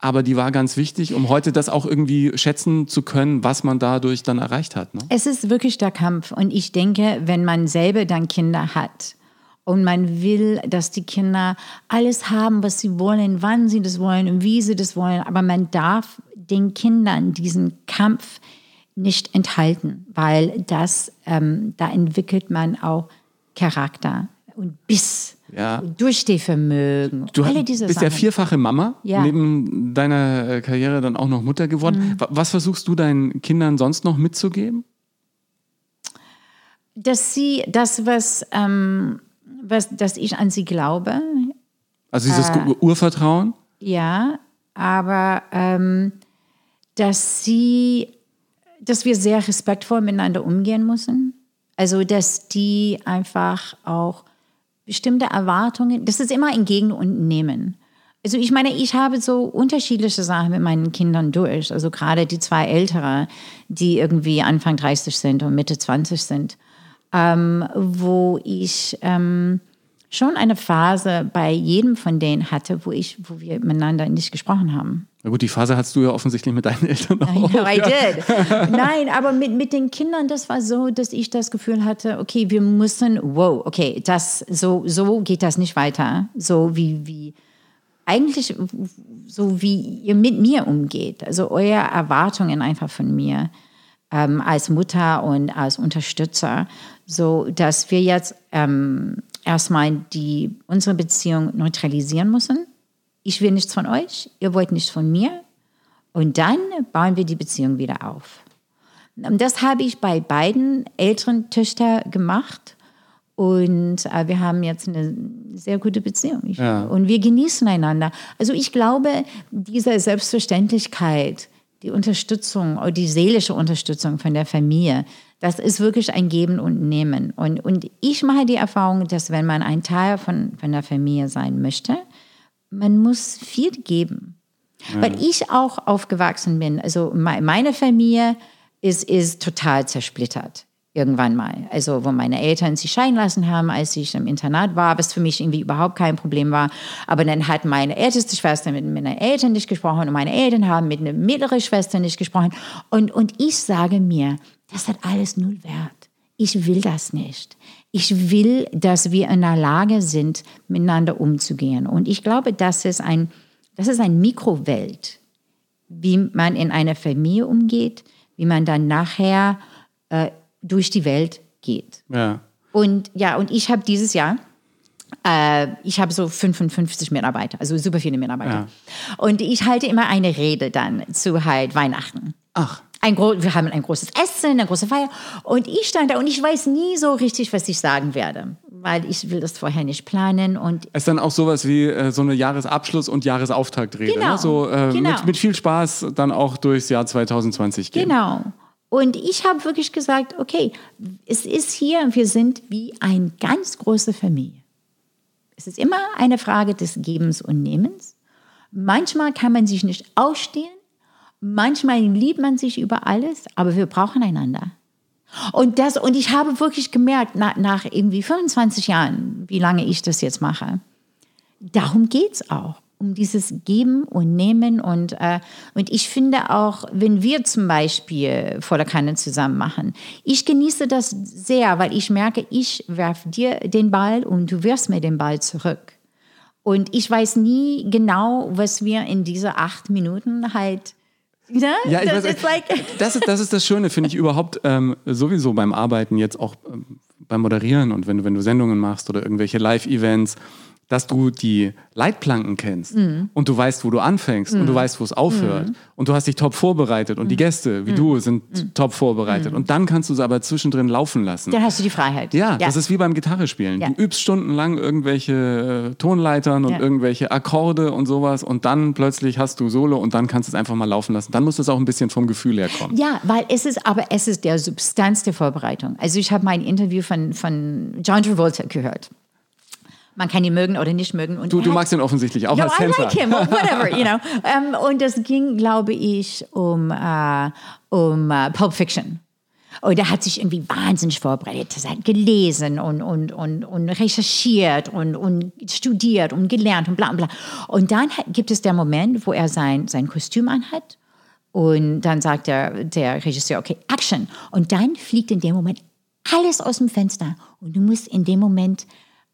S2: aber die war ganz wichtig, um heute das auch irgendwie schätzen zu können, was man dadurch dann erreicht hat. Ne?
S1: Es ist wirklich der Kampf. Und ich denke, wenn man selber dann Kinder hat Und man will, dass die Kinder alles haben, was sie wollen, wann sie das wollen und wie sie das wollen. Aber man darf den Kindern diesen Kampf nicht enthalten, weil das, ähm, da entwickelt man auch Charakter und Biss,
S2: Ja.
S1: und Durchstehvermögen,
S2: Du
S1: alle diese
S2: bist ja
S1: Sachen.
S2: vierfache Mama,
S1: Ja. Mhm.
S2: neben deiner äh, Karriere dann auch noch Mutter geworden. Wa- Was versuchst du deinen Kindern sonst noch mitzugeben?
S1: dass sie das, was, ähm, was dass ich an sie glaube,
S2: Also dieses
S1: Äh.
S2: Urvertrauen?
S1: ja, aber ähm, dass sie, dass wir sehr respektvoll miteinander umgehen müssen. Also dass die einfach auch bestimmte Erwartungen, das ist immer ein Gegen und Nehmen. Also ich meine, ich habe so unterschiedliche Sachen mit meinen Kindern durch. Also gerade die zwei Ältere, die irgendwie Anfang 30 sind und Mitte 20 sind, ähm, wo ich ähm, schon eine Phase bei jedem von denen hatte, wo ich, wo wir miteinander nicht gesprochen haben.
S2: Na gut, die Phase hattest du ja offensichtlich mit deinen Eltern auch.
S1: I know I did. Nein, aber mit, mit den Kindern, das war so, dass ich das Gefühl hatte, okay, wir müssen, wow, okay, das, so, so geht das nicht weiter. So wie, wie, eigentlich so wie ihr mit mir umgeht. Also eure Erwartungen einfach von mir ähm, als Mutter und als Unterstützer, so dass wir jetzt ähm, erstmal die, unsere Beziehung neutralisieren müssen. Ich will nichts von euch, ihr wollt nichts von mir. Und dann bauen wir die Beziehung wieder auf. Und das habe ich bei beiden älteren Töchtern gemacht. Und äh, wir haben jetzt eine sehr gute Beziehung. Ich,
S2: Ja.
S1: Und wir genießen einander. Also ich glaube, diese Selbstverständlichkeit, die Unterstützung oder die seelische Unterstützung von der Familie, das ist wirklich ein Geben und Nehmen. Und, und ich mache die Erfahrung, dass wenn man ein Teil von, von der Familie sein möchte, man muss viel geben. Weil ich auch aufgewachsen bin. Also me- meine Familie ist, ist total zersplittert. Irgendwann mal. Also, wo meine Eltern sich scheiden lassen haben, als ich im Internat war, was für mich irgendwie überhaupt kein Problem war. Aber dann hat meine älteste Schwester mit meinen Eltern nicht gesprochen und meine Eltern haben mit einer mittleren Schwester nicht gesprochen. Und, und ich sage mir, das hat alles null Wert. Ich will das nicht. Ich will, dass wir in der Lage sind, miteinander umzugehen. Und ich glaube, das ist ein, das ist ein Mikrowelt, wie man in einer Familie umgeht, wie man dann nachher äh, durch die Welt geht.
S2: Ja.
S1: Und ja, und ich habe dieses Jahr, äh, ich habe so 55 Mitarbeiter, also super viele Mitarbeiter. Und ich halte immer eine Rede dann zu halt Weihnachten.
S2: Ach,
S1: Ein wir haben ein großes Essen, eine große Feier. Und ich stand da und ich weiß nie so richtig, was ich sagen werde, weil ich will das vorher nicht planen. Und
S2: ist dann auch sowas wie äh, so eine Jahresabschluss- und Jahresauftaktrede.
S1: Genau,
S2: Ne? So äh,
S1: genau.
S2: mit, mit viel Spaß dann auch durchs Jahr 2020 gehen.
S1: Genau. Und ich habe wirklich gesagt, okay, es ist hier, wir sind wie eine ganz große Familie. Es ist immer eine Frage des Gebens und Nehmens. Manchmal kann man sich nicht ausstehen, manchmal liebt man sich über alles, aber wir brauchen einander. Und, das, und ich habe wirklich gemerkt, nach, nach irgendwie 25 Jahren, wie lange ich das jetzt mache, darum geht es auch. Um dieses Geben und Nehmen. Und, äh, und ich finde auch, wenn wir zum Beispiel vor der Kanne zusammen machen, ich genieße das sehr, weil ich merke, ich werfe dir den Ball und du wirfst mir den Ball zurück. Und ich weiß nie genau, was wir in diese acht Minuten halt. Ne?
S2: Ja, ich
S1: das
S2: weiß,
S1: ist like,
S2: das, ist, das ist das Schöne, finde ich überhaupt ähm, sowieso beim Arbeiten, jetzt auch ähm, beim Moderieren und wenn du, wenn du Sendungen machst oder irgendwelche Live-Events, dass du die Leitplanken kennst
S1: Mhm.
S2: und du weißt, wo du anfängst und du weißt, wo es aufhört und du hast dich top vorbereitet
S1: Mhm.
S2: und die Gäste, wie du, sind top vorbereitet und dann kannst du es aber zwischendrin laufen lassen.
S1: dann hast du die Freiheit.
S2: Ja, das ist wie beim Gitarre spielen.
S1: Ja.
S2: Du übst stundenlang irgendwelche äh, Tonleitern und
S1: Ja.
S2: irgendwelche Akkorde und sowas und dann plötzlich hast du Solo und dann kannst du es einfach mal laufen lassen. Dann muss es auch ein bisschen vom Gefühl her kommen.
S1: Ja, weil es ist, aber es ist der Substanz der Vorbereitung. Also ich habe mein Interview von, von John Travolta gehört. Man kann ihn mögen oder nicht mögen. Und
S2: Du, du
S1: hat-
S2: magst ihn offensichtlich auch
S1: No,
S2: als
S1: I
S2: Tänzer.
S1: like him, whatever, you know. Ähm, und das ging, glaube ich, um, äh, um äh, Pulp Fiction. Und er hat sich irgendwie wahnsinnig vorbereitet. Er hat gelesen und, und, und, und recherchiert und, und studiert und gelernt und bla bla. Und dann hat- gibt es der Moment, wo er sein, sein Kostüm anhat. Und dann sagt der, der Regisseur, okay, Action. Und dann fliegt in dem Moment alles aus dem Fenster. Und du musst in dem Moment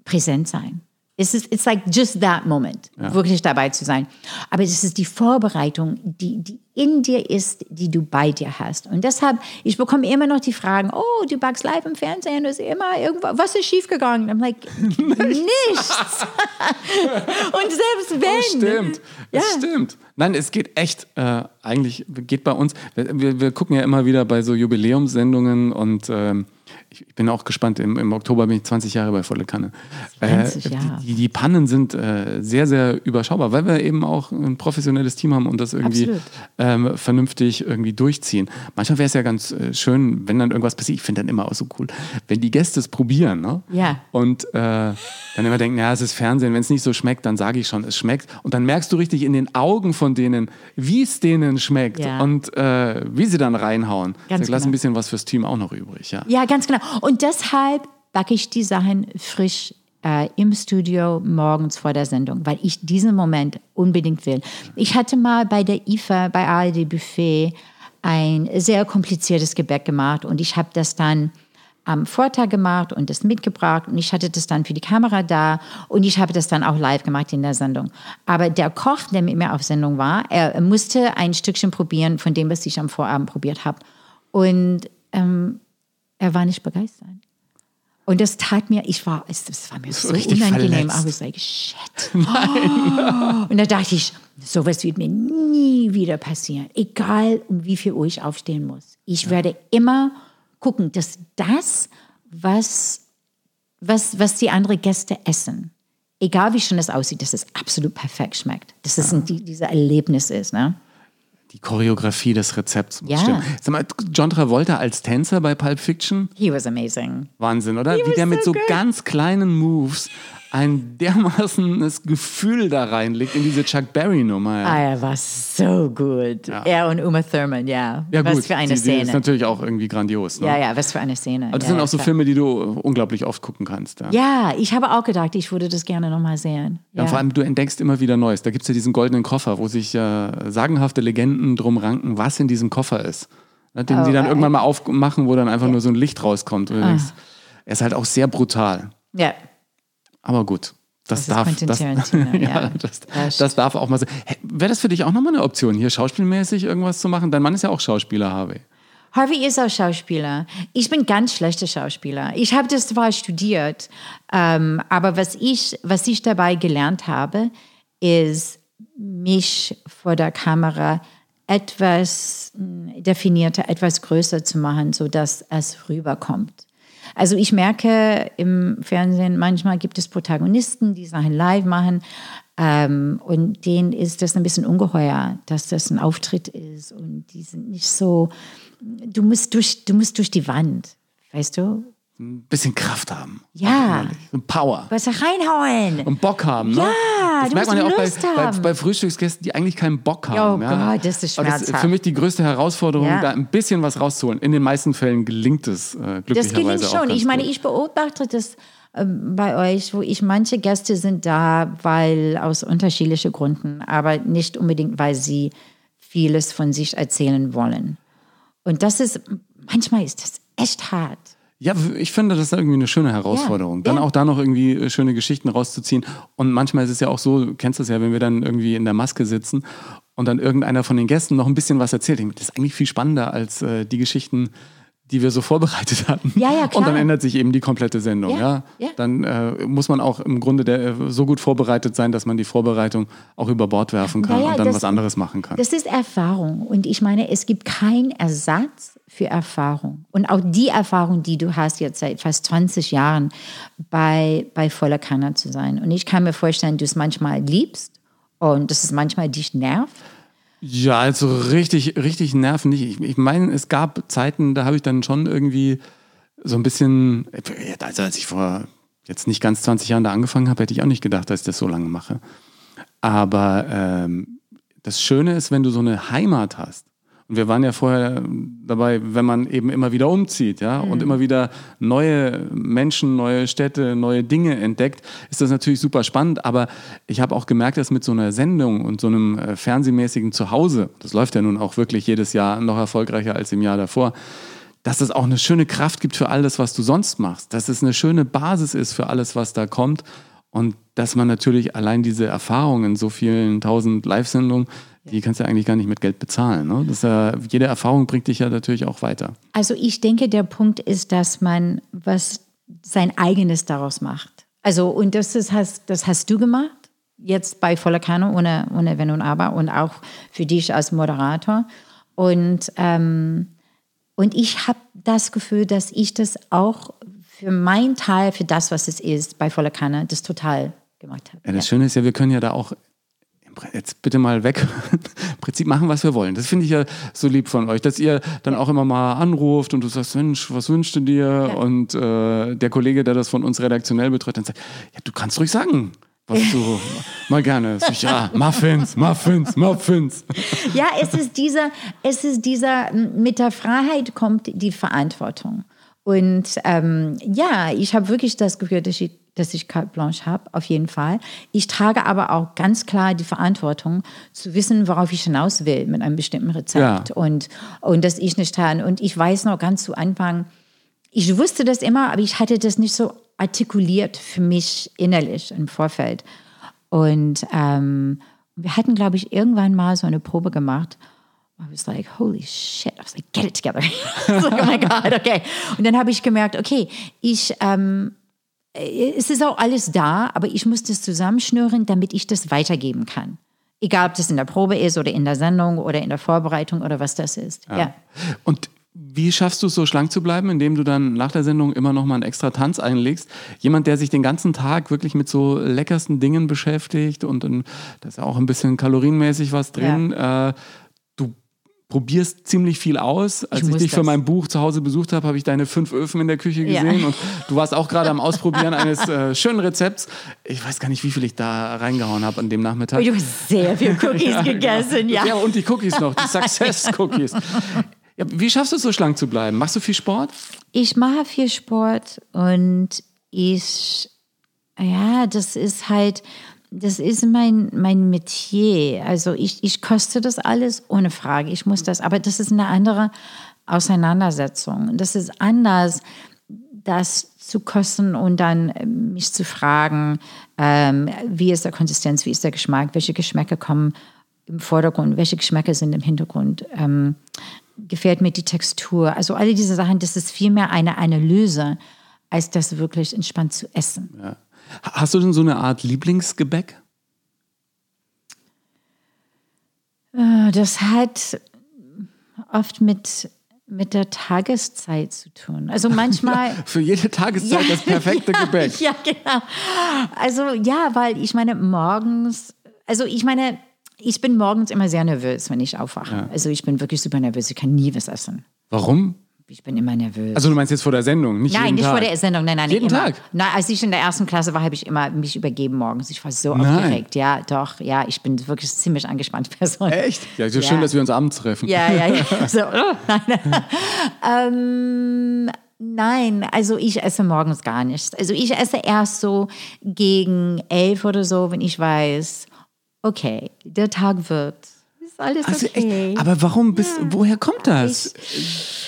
S1: präsent sein. Es ist it's like just that moment, wirklich dabei zu sein. Aber es ist die Vorbereitung, die, die in dir ist, die du bei dir hast. Und deshalb, ich bekomme immer noch die Fragen, oh, du backst live im Fernsehen, das ist immer irgendwas, was ist schiefgegangen? I'm like, nichts. Und selbst wenn.
S2: Stimmt,
S1: Ja.
S2: es stimmt. Nein, es geht echt, äh, eigentlich geht bei uns, wir, wir, wir gucken ja immer wieder bei so Jubiläumssendungen und ähm, ich, bin auch gespannt, im, im Oktober bin ich 20 Jahre bei Volle Kanne.
S1: 20 Jahre.
S2: Die, die Pannen sind äh, sehr, sehr überschaubar, weil wir eben auch ein professionelles Team haben und das irgendwie ähm, vernünftig irgendwie durchziehen. Manchmal wäre es ja ganz äh, schön, wenn dann irgendwas passiert, ich finde dann immer auch so cool, wenn die Gäste es probieren, ne?
S1: Ja.
S2: Und äh, dann immer denken, ja, es ist Fernsehen, wenn es nicht so schmeckt, dann sage ich schon, es schmeckt. Und dann merkst du richtig in den Augen von denen, wie es denen schmeckt
S1: Ja.
S2: und äh, wie sie dann reinhauen.
S1: Ganz
S2: lass
S1: genau.
S2: ein bisschen was fürs Team auch noch übrig, ja.
S1: Ja, ganz genau. Und deshalb backe ich die Sachen frisch äh, im Studio morgens vor der Sendung, weil ich diesen Moment unbedingt will. Ich hatte mal bei der IFA, bei ARD Buffet, ein sehr kompliziertes Gebäck gemacht und ich habe das dann am Vortag gemacht und das mitgebracht und ich hatte das dann für die Kamera da und ich habe das dann auch live gemacht in der Sendung. Aber der Koch, der mit mir auf Sendung war, er musste ein Stückchen probieren von dem, was ich am Vorabend probiert habe. Und ähm, er war nicht begeistert. Und das tat mir, ich war, es, es war mir so
S2: richtig
S1: unangenehm.
S2: verletzt.
S1: I was like, shit. Oh. Und da dachte ich, sowas wird mir nie wieder passieren. Egal, um wie viel Uhr ich aufstehen muss. Ich werde immer gucken, dass das, was, was, was die anderen Gäste essen, egal wie schön es aussieht, dass es absolut perfekt schmeckt. Dass es ein, die, dieser Erlebnis ist. Ne?
S2: Die Choreografie des Rezepts muss
S1: Ja.
S2: stimmen. Sag mal, John Travolta als Tänzer bei Pulp Fiction,
S1: He was amazing.
S2: Wahnsinn, oder? Wie
S1: was
S2: der mit
S1: so
S2: so
S1: good.
S2: ganz kleinen Moves ein dermaßenes Gefühl da reinlegt in diese Chuck Berry-Nummer. Ja.
S1: Ah, er war so gut. Er und Uma Thurman, ja.
S2: Ja,
S1: was
S2: gut,
S1: für eine
S2: die,
S1: Szene.
S2: ist natürlich auch irgendwie grandios. Ne?
S1: ja, ja, was für eine Szene.
S2: Aber das
S1: ja,
S2: sind
S1: ja,
S2: auch so. Filme, die du unglaublich oft gucken kannst. Ja.
S1: Ja, ich habe auch gedacht, ich würde das gerne nochmal sehen.
S2: Ja, vor allem, du entdeckst immer wieder Neues. Da gibt es ja diesen goldenen Koffer, wo sich äh, sagenhafte Legenden drum ranken, was in diesem Koffer ist. Ne, Den
S1: Oh,
S2: sie dann
S1: äh,
S2: irgendwann mal aufmachen, wo dann einfach nur so ein Licht rauskommt. Und du
S1: Ah.
S2: denkst, er ist halt auch sehr brutal.
S1: ja.
S2: Aber gut. Das,
S1: Das
S2: darf, das, ja, das,
S1: Das
S2: das darf auch mal sein. Hä, Wäre das für dich auch nochmal eine Option, hier schauspielmäßig irgendwas zu machen? Dein Mann ist ja auch Schauspieler, Harvey.
S1: Harvey ist auch Schauspieler. Ich bin ganz schlechter Schauspieler. Ich habe das zwar studiert, ähm, aber was ich, was ich dabei gelernt habe, ist, mich vor der Kamera etwas mh, definierter, etwas größer zu machen, sodass es rüberkommt. Also ich merke im Fernsehen, manchmal gibt es Protagonisten, die Sachen live machen ähm, und denen ist das ein bisschen ungeheuer, dass das ein Auftritt ist und die sind nicht so, du musst durch, du musst durch die Wand, weißt du?
S2: Ein bisschen Kraft haben.
S1: Ja.
S2: Und Power.
S1: Was reinhauen.
S2: Und Bock haben, ne?
S1: Ja,
S2: das merkt man ja auch bei, bei, bei Frühstücksgästen, die eigentlich keinen Bock haben.
S1: Oh
S2: ja.
S1: Gott, das ist
S2: Aber Das ist
S1: schmerzhaft.
S2: für mich die größte Herausforderung,
S1: Ja.
S2: da ein bisschen was rauszuholen. In den meisten Fällen gelingt es äh, glücklicherweise
S1: Das gelingt schon. Ich meine, ich beobachte das ähm, bei euch, wo ich manche Gäste sind da, weil aus unterschiedlichen Gründen, aber nicht unbedingt, weil sie vieles von sich erzählen wollen. Und das ist, manchmal ist das echt hart.
S2: Ja, ich finde, das ist irgendwie eine schöne Herausforderung. Dann
S1: ja.
S2: auch da noch irgendwie äh, schöne Geschichten rauszuziehen. Und manchmal ist es ja auch so, du kennst das ja, wenn wir dann irgendwie in der Maske sitzen und dann irgendeiner von den Gästen noch ein bisschen was erzählt. Das ist eigentlich viel spannender als äh, die Geschichten, die wir so vorbereitet hatten.
S1: Ja, ja,
S2: Und
S1: klar.
S2: dann ändert sich eben die komplette Sendung. Ja,
S1: Ja, ja.
S2: Dann äh, muss man auch im Grunde der, so gut vorbereitet sein, dass man die Vorbereitung auch über Bord werfen kann
S1: Ja, ja,
S2: und dann
S1: das-
S2: was anderes machen kann.
S1: Das ist Erfahrung. Und ich meine, es gibt keinen Ersatz für Erfahrung. Und auch die Erfahrung, die du hast jetzt seit fast 20 Jahren bei, bei voller Kanne zu sein. Und ich kann mir vorstellen, du es manchmal liebst und dass es manchmal dich nervt.
S2: Ja, also richtig, richtig nerven nicht. Ich, ich meine, es gab Zeiten, da habe ich dann schon irgendwie so ein bisschen, also als ich vor jetzt nicht ganz 20 Jahren da angefangen habe, hätte ich auch nicht gedacht, dass ich das so lange mache. Aber ähm, das Schöne ist, wenn du so eine Heimat hast. Und wir waren ja vorher dabei, wenn man eben immer wieder umzieht, ja, und immer wieder neue Menschen, neue Städte, neue Dinge entdeckt, ist das natürlich super spannend. Aber ich habe auch gemerkt, dass mit so einer Sendung und so einem äh, fernsehmäßigen Zuhause, das läuft ja nun auch wirklich jedes Jahr noch erfolgreicher als im Jahr davor, dass es auch eine schöne Kraft gibt für alles, was du sonst machst, dass es eine schöne Basis ist für alles, was da kommt und dass man natürlich allein diese Erfahrungen in so vielen tausend Live-Sendungen, die kannst du eigentlich gar nicht mit Geld bezahlen. Ne? Das, äh, jede Erfahrung bringt dich ja natürlich auch weiter.
S1: Also ich denke, der Punkt ist, dass man was sein eigenes daraus macht. Also und das ist, hast, das hast du gemacht jetzt bei Voller Kanne ohne, ohne Wenn und Aber und auch für dich als Moderator. Und, ähm, und ich habe das Gefühl, dass ich das auch für meinen Teil, für das, was es ist, bei Voller Kanne, das total gemacht habe.
S2: Ja, das ja. Schöne ist ja, wir können ja da auch jetzt bitte mal weg, im Prinzip machen, was wir wollen. Das finde ich ja so lieb von euch, dass ihr dann auch immer mal anruft und du sagst, Mensch, was wünschst du dir? Ja. Und äh, der Kollege, der das von uns redaktionell betreut, dann sagt, ja, du kannst ruhig sagen, was du mal gerne. Ich, ja, Muffins, Muffins, Muffins.
S1: Ja, es ist dieser, es ist dieser, mit der Freiheit kommt die Verantwortung. Und ähm, ja, ich habe wirklich das Gefühl, dass ich, dass ich carte blanche habe, auf jeden Fall. Ich trage aber auch ganz klar die Verantwortung, zu wissen, worauf ich hinaus will mit einem bestimmten Rezept. Ja. Und, und dass ich nicht kann. Und ich weiß noch ganz zu Anfang, ich wusste das immer, aber ich hatte das nicht so artikuliert für mich innerlich im Vorfeld. Und ähm, wir hatten, glaube ich, irgendwann mal so eine Probe gemacht. I was like, holy shit. I was like, get it together. like, oh my God, okay. Und dann habe ich gemerkt, okay, ich, ähm, es ist auch alles da, aber ich muss das zusammenschnüren, damit ich das weitergeben kann. Egal, ob das in der Probe ist oder in der Sendung oder in der Vorbereitung oder was das ist. Ja. ja.
S2: Und wie schaffst du es so schlank zu bleiben, indem du dann nach der Sendung immer noch mal einen extra Tanz einlegst? Jemand, der sich den ganzen Tag wirklich mit so leckersten Dingen beschäftigt und da ist ja auch ein bisschen kalorienmäßig was drin. Ja. Äh, probierst ziemlich viel aus. Als ich, ich dich das. für mein Buch zu Hause besucht habe, habe ich deine fünf Öfen in der Küche gesehen ja. und du warst auch gerade am Ausprobieren eines äh, schönen Rezepts. Ich weiß gar nicht, wie viel ich da reingehauen habe an dem Nachmittag.
S1: Du hast sehr viel Cookies gegessen, ja.
S2: Ja, und die Cookies noch, die Success-Cookies. Ja, wie schaffst du es so schlank zu bleiben? Machst du viel Sport?
S1: Ich mache viel Sport und ich, ja, das ist halt, das ist mein, mein Metier. Also ich, ich koste das alles ohne Frage. Ich muss das, aber das ist eine andere Auseinandersetzung. Das ist anders, das zu kosten und dann äh, mich zu fragen, ähm, wie ist der Konsistenz, wie ist der Geschmack, welche Geschmäcke kommen im Vordergrund, welche Geschmäcke sind im Hintergrund. Ähm, gefällt mir die Textur. Also alle diese Sachen, das ist vielmehr eine Analyse, als das wirklich entspannt zu essen. Ja.
S2: Hast du denn so eine Art Lieblingsgebäck?
S1: Äh, das hat oft mit, mit der Tageszeit zu tun. Also manchmal.
S2: Für jede Tageszeit ja, das perfekte Gebäck.
S1: Ja, genau. Also ja, weil ich meine, morgens, also ich meine, ich bin morgens immer sehr nervös, wenn ich aufwache. Ja. Also ich bin wirklich super nervös. Ich kann nie was essen.
S2: Warum?
S1: Ich bin immer nervös.
S2: Also du meinst jetzt vor der Sendung, nicht
S1: Nein,
S2: jeden
S1: nicht
S2: Tag.
S1: vor der Sendung, nein, nein,
S2: jeden
S1: immer.
S2: Tag.
S1: Nein, als ich in der ersten Klasse war, habe ich immer mich übergeben morgens. Ich war so nein. aufgeregt. Ja, doch, ja, ich bin wirklich ziemlich angespannte Person.
S2: Echt? Ja, so ja. schön, dass wir uns abends treffen.
S1: Ja, ja, ja. So, oh, nein. ähm, Nein, also ich esse morgens gar nichts. Also ich esse erst so gegen elf oder so, wenn ich weiß, okay, der Tag wird. Ist alles also okay.
S2: Echt? Aber warum bist, ja. woher kommt das?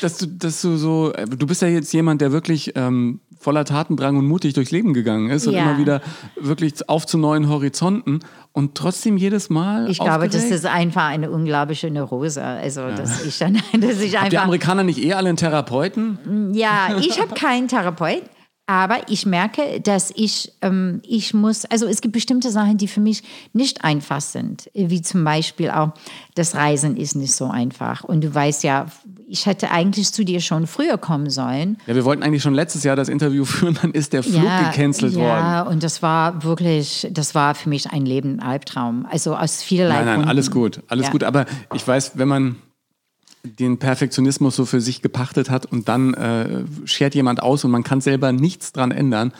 S2: dass du, dass du so, du bist ja jetzt jemand, der wirklich ähm, voller Tatendrang und mutig durchs Leben gegangen ist und ja. immer wieder wirklich auf zu neuen Horizonten und trotzdem jedes Mal.
S1: Ich glaube, das ist einfach eine unglaubliche Neurose. Also, ja. dass ich dann, dass ich einfach.
S2: die Amerikaner nicht eh alle einen Therapeuten?
S1: Ja, ich habe keinen Therapeut. Aber ich merke, dass ich, ähm, ich muss, also es gibt bestimmte Sachen, die für mich nicht einfach sind, wie zum Beispiel auch das Reisen ist nicht so einfach. Und du weißt ja, ich hätte eigentlich zu dir schon früher kommen sollen.
S2: Ja, wir wollten eigentlich schon letztes Jahr das Interview führen, dann ist der Flug ja, gecancelt
S1: ja,
S2: worden.
S1: Ja, und das war wirklich, das war für mich ein Leben, ein Albtraum. Also aus vielerlei
S2: Nein, nein,
S1: Gründen.
S2: alles gut, alles ja. gut. Aber ich weiß, wenn man den Perfektionismus so für sich gepachtet hat und dann äh, schert jemand aus und man kann selber nichts dran ändern,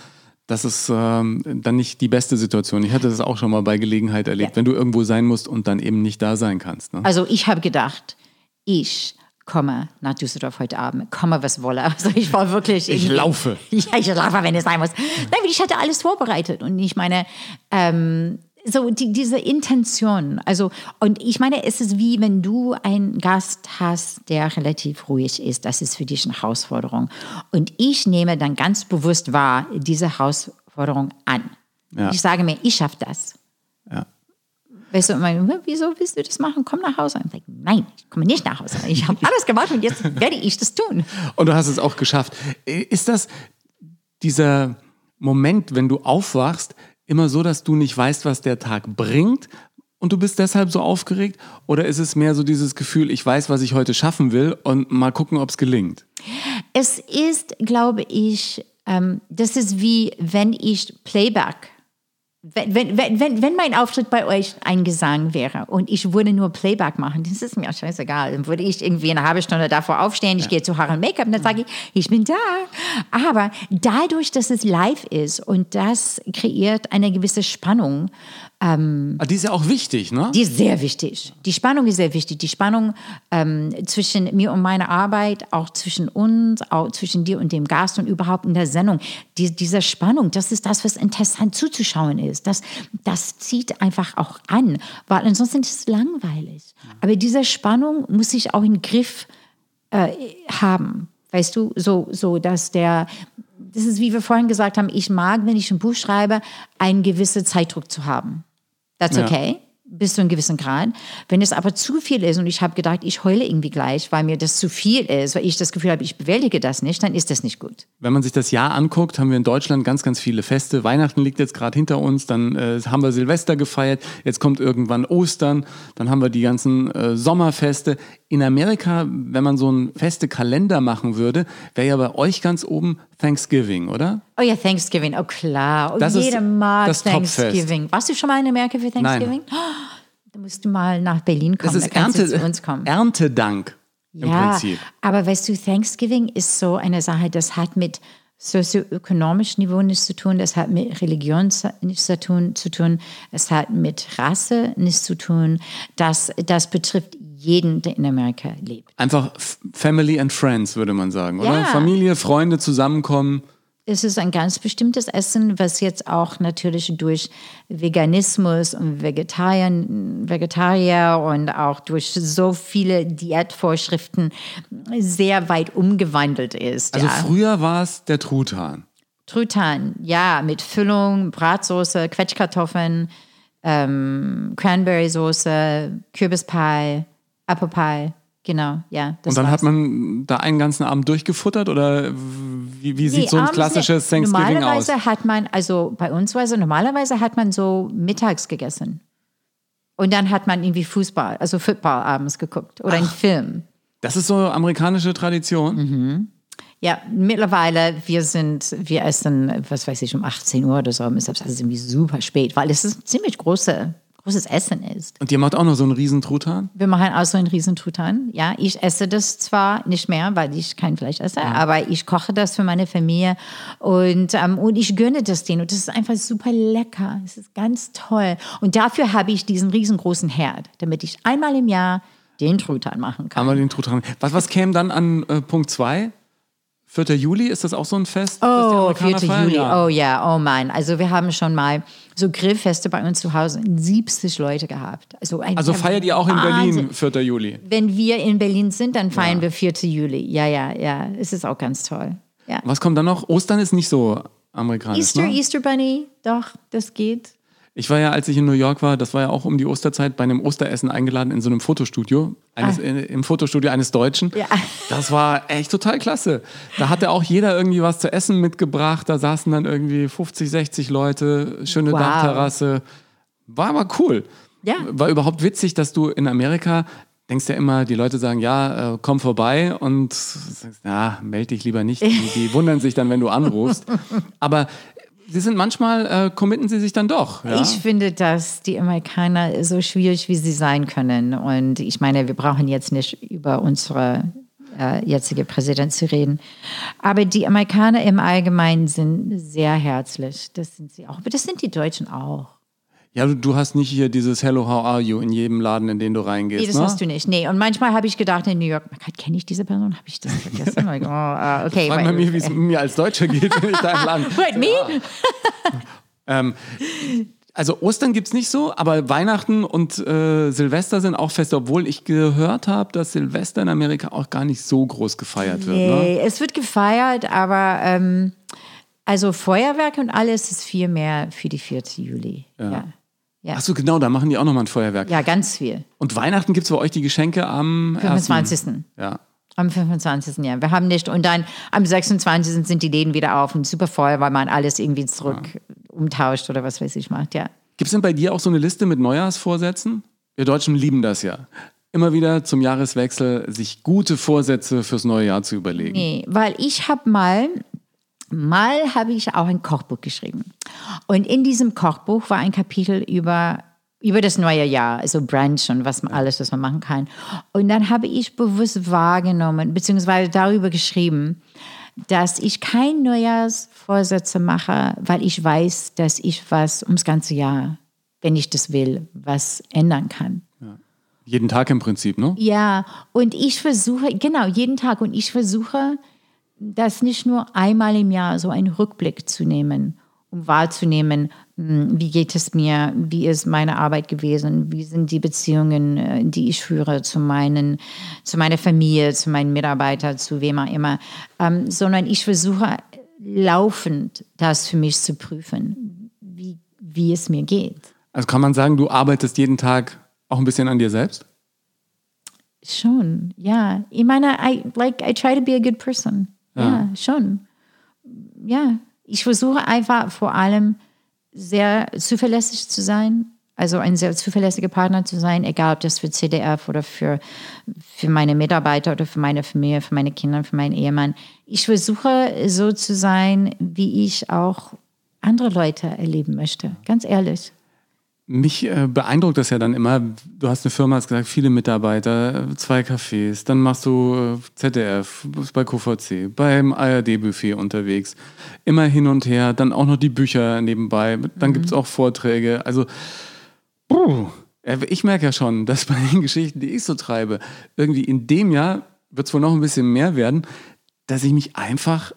S2: das ist ähm, dann nicht die beste Situation. Ich hatte das auch schon mal bei Gelegenheit erlebt, ja. wenn du irgendwo sein musst und dann eben nicht da sein kannst. Ne?
S1: Also ich habe gedacht, ich komme nach Düsseldorf heute Abend, komme was wolle. Also ich war wirklich...
S2: Ich laufe.
S1: Ja, ich laufe, wenn es sein muss. Nein, ich hatte alles vorbereitet und ich meine, ähm, so die, diese Intention. Also, und ich meine, es ist wie wenn du einen Gast hast, der relativ ruhig ist. Das ist für dich eine Herausforderung. Und ich nehme dann ganz bewusst wahr diese Herausforderung an.
S2: Ja.
S1: Ich sage mir, ich schaffe das.
S2: Ja.
S1: Weißt du, immer, wieso willst du das machen? Komm nach Hause. Und ich sage, nein, ich komme nicht nach Hause. Ich habe alles gemacht und jetzt werde ich das tun.
S2: Und du hast es auch geschafft. Ist das dieser Moment, wenn du aufwachst, immer so, dass du nicht weißt, was der Tag bringt und du bist deshalb so aufgeregt? Oder ist es mehr so dieses Gefühl, ich weiß, was ich heute schaffen will und mal gucken, ob es gelingt?
S1: Es ist, glaube ich, ähm, das ist wie wenn ich Playback wenn, wenn, wenn, wenn mein Auftritt bei euch ein Gesang wäre und ich würde nur Playback machen, das ist mir scheißegal. Dann würde ich irgendwie eine halbe Stunde davor aufstehen, ich ja. gehe zu Haare Make-up und dann sage ich, ich bin da. Aber dadurch, dass es live ist und das kreiert eine gewisse Spannung,
S2: ähm, ah, die ist ja auch wichtig, ne?
S1: Die ist sehr wichtig. Die Spannung ist sehr wichtig. Die Spannung ähm, zwischen mir und meiner Arbeit, auch zwischen uns, auch zwischen dir und dem Gast und überhaupt in der Sendung. Die, diese Spannung, das ist das, was interessant zuzuschauen ist. Das, das zieht einfach auch an, weil ansonsten ist es langweilig. Aber diese Spannung muss ich auch im Griff äh, haben. Weißt du, so, so dass der, das ist, wie wir vorhin gesagt haben, ich mag, wenn ich ein Buch schreibe, einen gewissen Zeitdruck zu haben. That's okay. Ja bis zu einem gewissen Grad. Wenn es aber zu viel ist und ich habe gedacht, ich heule irgendwie gleich, weil mir das zu viel ist, weil ich das Gefühl habe, ich bewältige das nicht, dann ist das nicht gut.
S2: Wenn man sich das Jahr anguckt, haben wir in Deutschland ganz, ganz viele Feste. Weihnachten liegt jetzt gerade hinter uns, dann äh, haben wir Silvester gefeiert, jetzt kommt irgendwann Ostern, dann haben wir die ganzen äh, Sommerfeste. In Amerika, wenn man so einen feste Kalender machen würde, wäre ja bei euch ganz oben Thanksgiving, oder?
S1: Oh ja, Thanksgiving, oh klar. Oh,
S2: das
S1: jeder mag Thanksgiving.
S2: Topfest.
S1: Warst du schon mal in Amerika für Thanksgiving?
S2: Nein.
S1: Da musst du mal nach Berlin kommen.
S2: Das ist
S1: da
S2: Ernte,
S1: zu uns kommen.
S2: Erntedank im
S1: ja,
S2: Prinzip.
S1: aber weißt du, Thanksgiving ist so eine Sache, das hat mit sozioökonomischem Niveau nichts zu tun, das hat mit Religion nichts zu tun, zu tun, es hat mit Rasse nichts zu tun. Das, das betrifft jeden, der in Amerika lebt.
S2: Einfach Family and Friends, würde man sagen, oder?
S1: Ja.
S2: Familie, Freunde zusammenkommen.
S1: Es ist ein ganz bestimmtes Essen, was jetzt auch natürlich durch Veganismus und Vegetarien, Vegetarier und auch durch so viele Diätvorschriften sehr weit umgewandelt ist.
S2: Also
S1: ja.
S2: früher war es der Truthahn.
S1: Truthahn, ja, mit Füllung, Bratsoße, Quetschkartoffeln, ähm, Cranberry-Soße, Kürbispie, Apple Pie. Genau, ja.
S2: und dann
S1: war's.
S2: hat man da einen ganzen Abend durchgefuttert oder wie, wie sieht
S1: Nee,
S2: so ein klassisches. Thanksgiving aus?
S1: Normalerweise hat man, also bei uns war es, normalerweise hat man so mittags gegessen. Und dann hat man irgendwie Fußball, also Football abends geguckt oder einen Film.
S2: Das ist so amerikanische Tradition.
S1: Mhm. Ja, mittlerweile, wir sind, wir essen, was weiß ich, um 18 Uhr oder so, ist das also irgendwie super spät, weil es ist ein ziemlich große, großes Essen ist.
S2: Und ihr macht auch noch so einen riesen Truthahn?
S1: Wir machen auch so einen riesen Truthahn. Ja, ich esse das zwar nicht mehr, weil ich kein Fleisch esse, aber ich koche das für meine Familie und, ähm, und ich gönne das denen. Und das ist einfach super lecker. Es ist ganz toll. Und dafür habe ich diesen riesengroßen Herd, damit ich einmal im Jahr den Truthahn machen kann.
S2: Einmal den Truthahn. Was, was käme dann an äh, Punkt 2? 4. Juli, ist das auch so ein Fest?
S1: Oh,
S2: Amerikaner
S1: 4.
S2: feiern?
S1: Juli.
S2: Ja.
S1: Oh ja, oh Mann. Also wir haben schon mal so Grillfeste bei uns zu Hause, 70 Leute gehabt. Also,
S2: Also feiert ihr auch in
S1: Wahnsinn.
S2: Berlin 4. Juli?
S1: Wenn wir in Berlin sind, dann feiern
S2: Ja.
S1: wir 4. Juli. Ja, ja, ja. Es ist auch ganz toll. Ja.
S2: Was kommt dann noch? Ostern ist nicht so amerikanisch,
S1: Easter,
S2: ne?
S1: Easter Bunny, doch, das geht.
S2: Ich war ja, als ich in New York war, das war ja auch um die Osterzeit, bei einem Osteressen eingeladen in so einem Fotostudio, eines, äh, im Fotostudio eines Deutschen.
S1: Ah. Ja.
S2: Das war echt total klasse. Da hatte auch jeder irgendwie was zu essen mitgebracht. Da saßen dann irgendwie 50, 60 Leute, schöne
S1: Wow.
S2: Dachterrasse. War aber cool.
S1: Ja.
S2: War überhaupt witzig, dass du in Amerika denkst ja immer, die Leute sagen, ja, äh, komm vorbei und sagst, ja, melde dich lieber nicht. Die, die wundern sich dann, wenn du anrufst. Aber sie sind manchmal, äh, committen sie sich dann doch. Ja?
S1: Ich finde, dass die Amerikaner so schwierig, wie sie sein können. Und ich meine, wir brauchen jetzt nicht über unsere äh, jetzige Präsident zu reden. Aber die Amerikaner im Allgemeinen sind sehr herzlich. Das sind sie auch. Aber das sind die Deutschen auch.
S2: Ja, du, du hast nicht hier dieses Hello, how are you in jedem Laden, in den du reingehst.
S1: Nee, das
S2: ne?
S1: hast du nicht. Nee, und manchmal habe ich gedacht in New York, kenne ich diese Person? Habe ich das vergessen? Like, oh, uh, okay.
S2: Frag mal mir, wie es mir als Deutscher geht, wenn ich da im Laden.
S1: Wait, me?
S2: Ähm, Also Ostern gibt es nicht so, aber Weihnachten und äh, Silvester sind auch Feste, obwohl ich gehört habe, dass Silvester in Amerika auch gar nicht so groß gefeiert wird. Ne?
S1: Nee, es wird gefeiert, aber ähm, also Feuerwerk und alles ist viel mehr für die 4. Juli. Ja. Ja,
S2: Ach so, genau, da machen die auch nochmal ein Feuerwerk.
S1: ja ganz viel.
S2: Und Weihnachten gibt es bei euch die Geschenke am
S1: 25.
S2: 1. Ja.
S1: Am 25. Ja. Wir haben nicht. Und dann am 26. sind die Läden wieder auf und super voll, weil man alles irgendwie zurück umtauscht oder was weiß ich macht, ja.
S2: Gibt es denn bei dir auch so eine Liste mit Neujahrsvorsätzen? Wir Deutschen lieben das ja. Immer wieder zum Jahreswechsel sich gute Vorsätze fürs neue Jahr zu überlegen.
S1: Nee, weil ich habe mal, mal habe ich auch ein Kochbuch geschrieben. Und in diesem Kochbuch war ein Kapitel über, über das neue Jahr, also Brunch und was man, alles, was man machen kann. Und dann habe ich bewusst wahrgenommen, beziehungsweise darüber geschrieben, dass ich kein Neujahrsvorsätze mache, weil ich weiß, dass ich was ums ganze Jahr, wenn ich das will, was ändern kann.
S2: Jeden Tag im Prinzip, ne?
S1: Ja, und ich versuche, genau, jeden Tag. Und ich versuche, das nicht nur einmal im Jahr so einen Rückblick zu nehmen, um wahrzunehmen, hm, wie geht es mir, wie ist meine Arbeit gewesen, wie sind die Beziehungen, äh, die ich führe zu, meinen, zu meiner Familie, zu meinen Mitarbeitern, zu wem auch immer, ähm, sondern ich versuche laufend das für mich zu prüfen, wie, wie es mir geht.
S2: Also kann man sagen, du arbeitest jeden Tag auch ein bisschen an dir selbst?
S1: Schon, ja. Ich meine, I, like, I try to be a good person. Ja, schon. Ja, ich versuche einfach vor allem sehr zuverlässig zu sein. Also ein sehr zuverlässiger Partner zu sein, egal ob das für CDF oder für, für meine Mitarbeiter oder für meine Familie, für meine Kinder, für meinen Ehemann. Ich versuche so zu sein, wie ich auch andere Leute erleben möchte. Ganz ehrlich.
S2: Mich äh, beeindruckt das ja dann immer. Du hast eine Firma, hast gesagt, viele Mitarbeiter, zwei Cafés, dann machst du äh, ZDF, bei QVC, beim ARD-Buffet unterwegs, immer hin und her, dann auch noch die Bücher nebenbei, dann gibt es auch Vorträge. Also, äh, ich merke ja schon, dass bei den Geschichten, die ich so treibe, irgendwie in dem Jahr wird es wohl noch ein bisschen mehr werden, dass ich mich einfach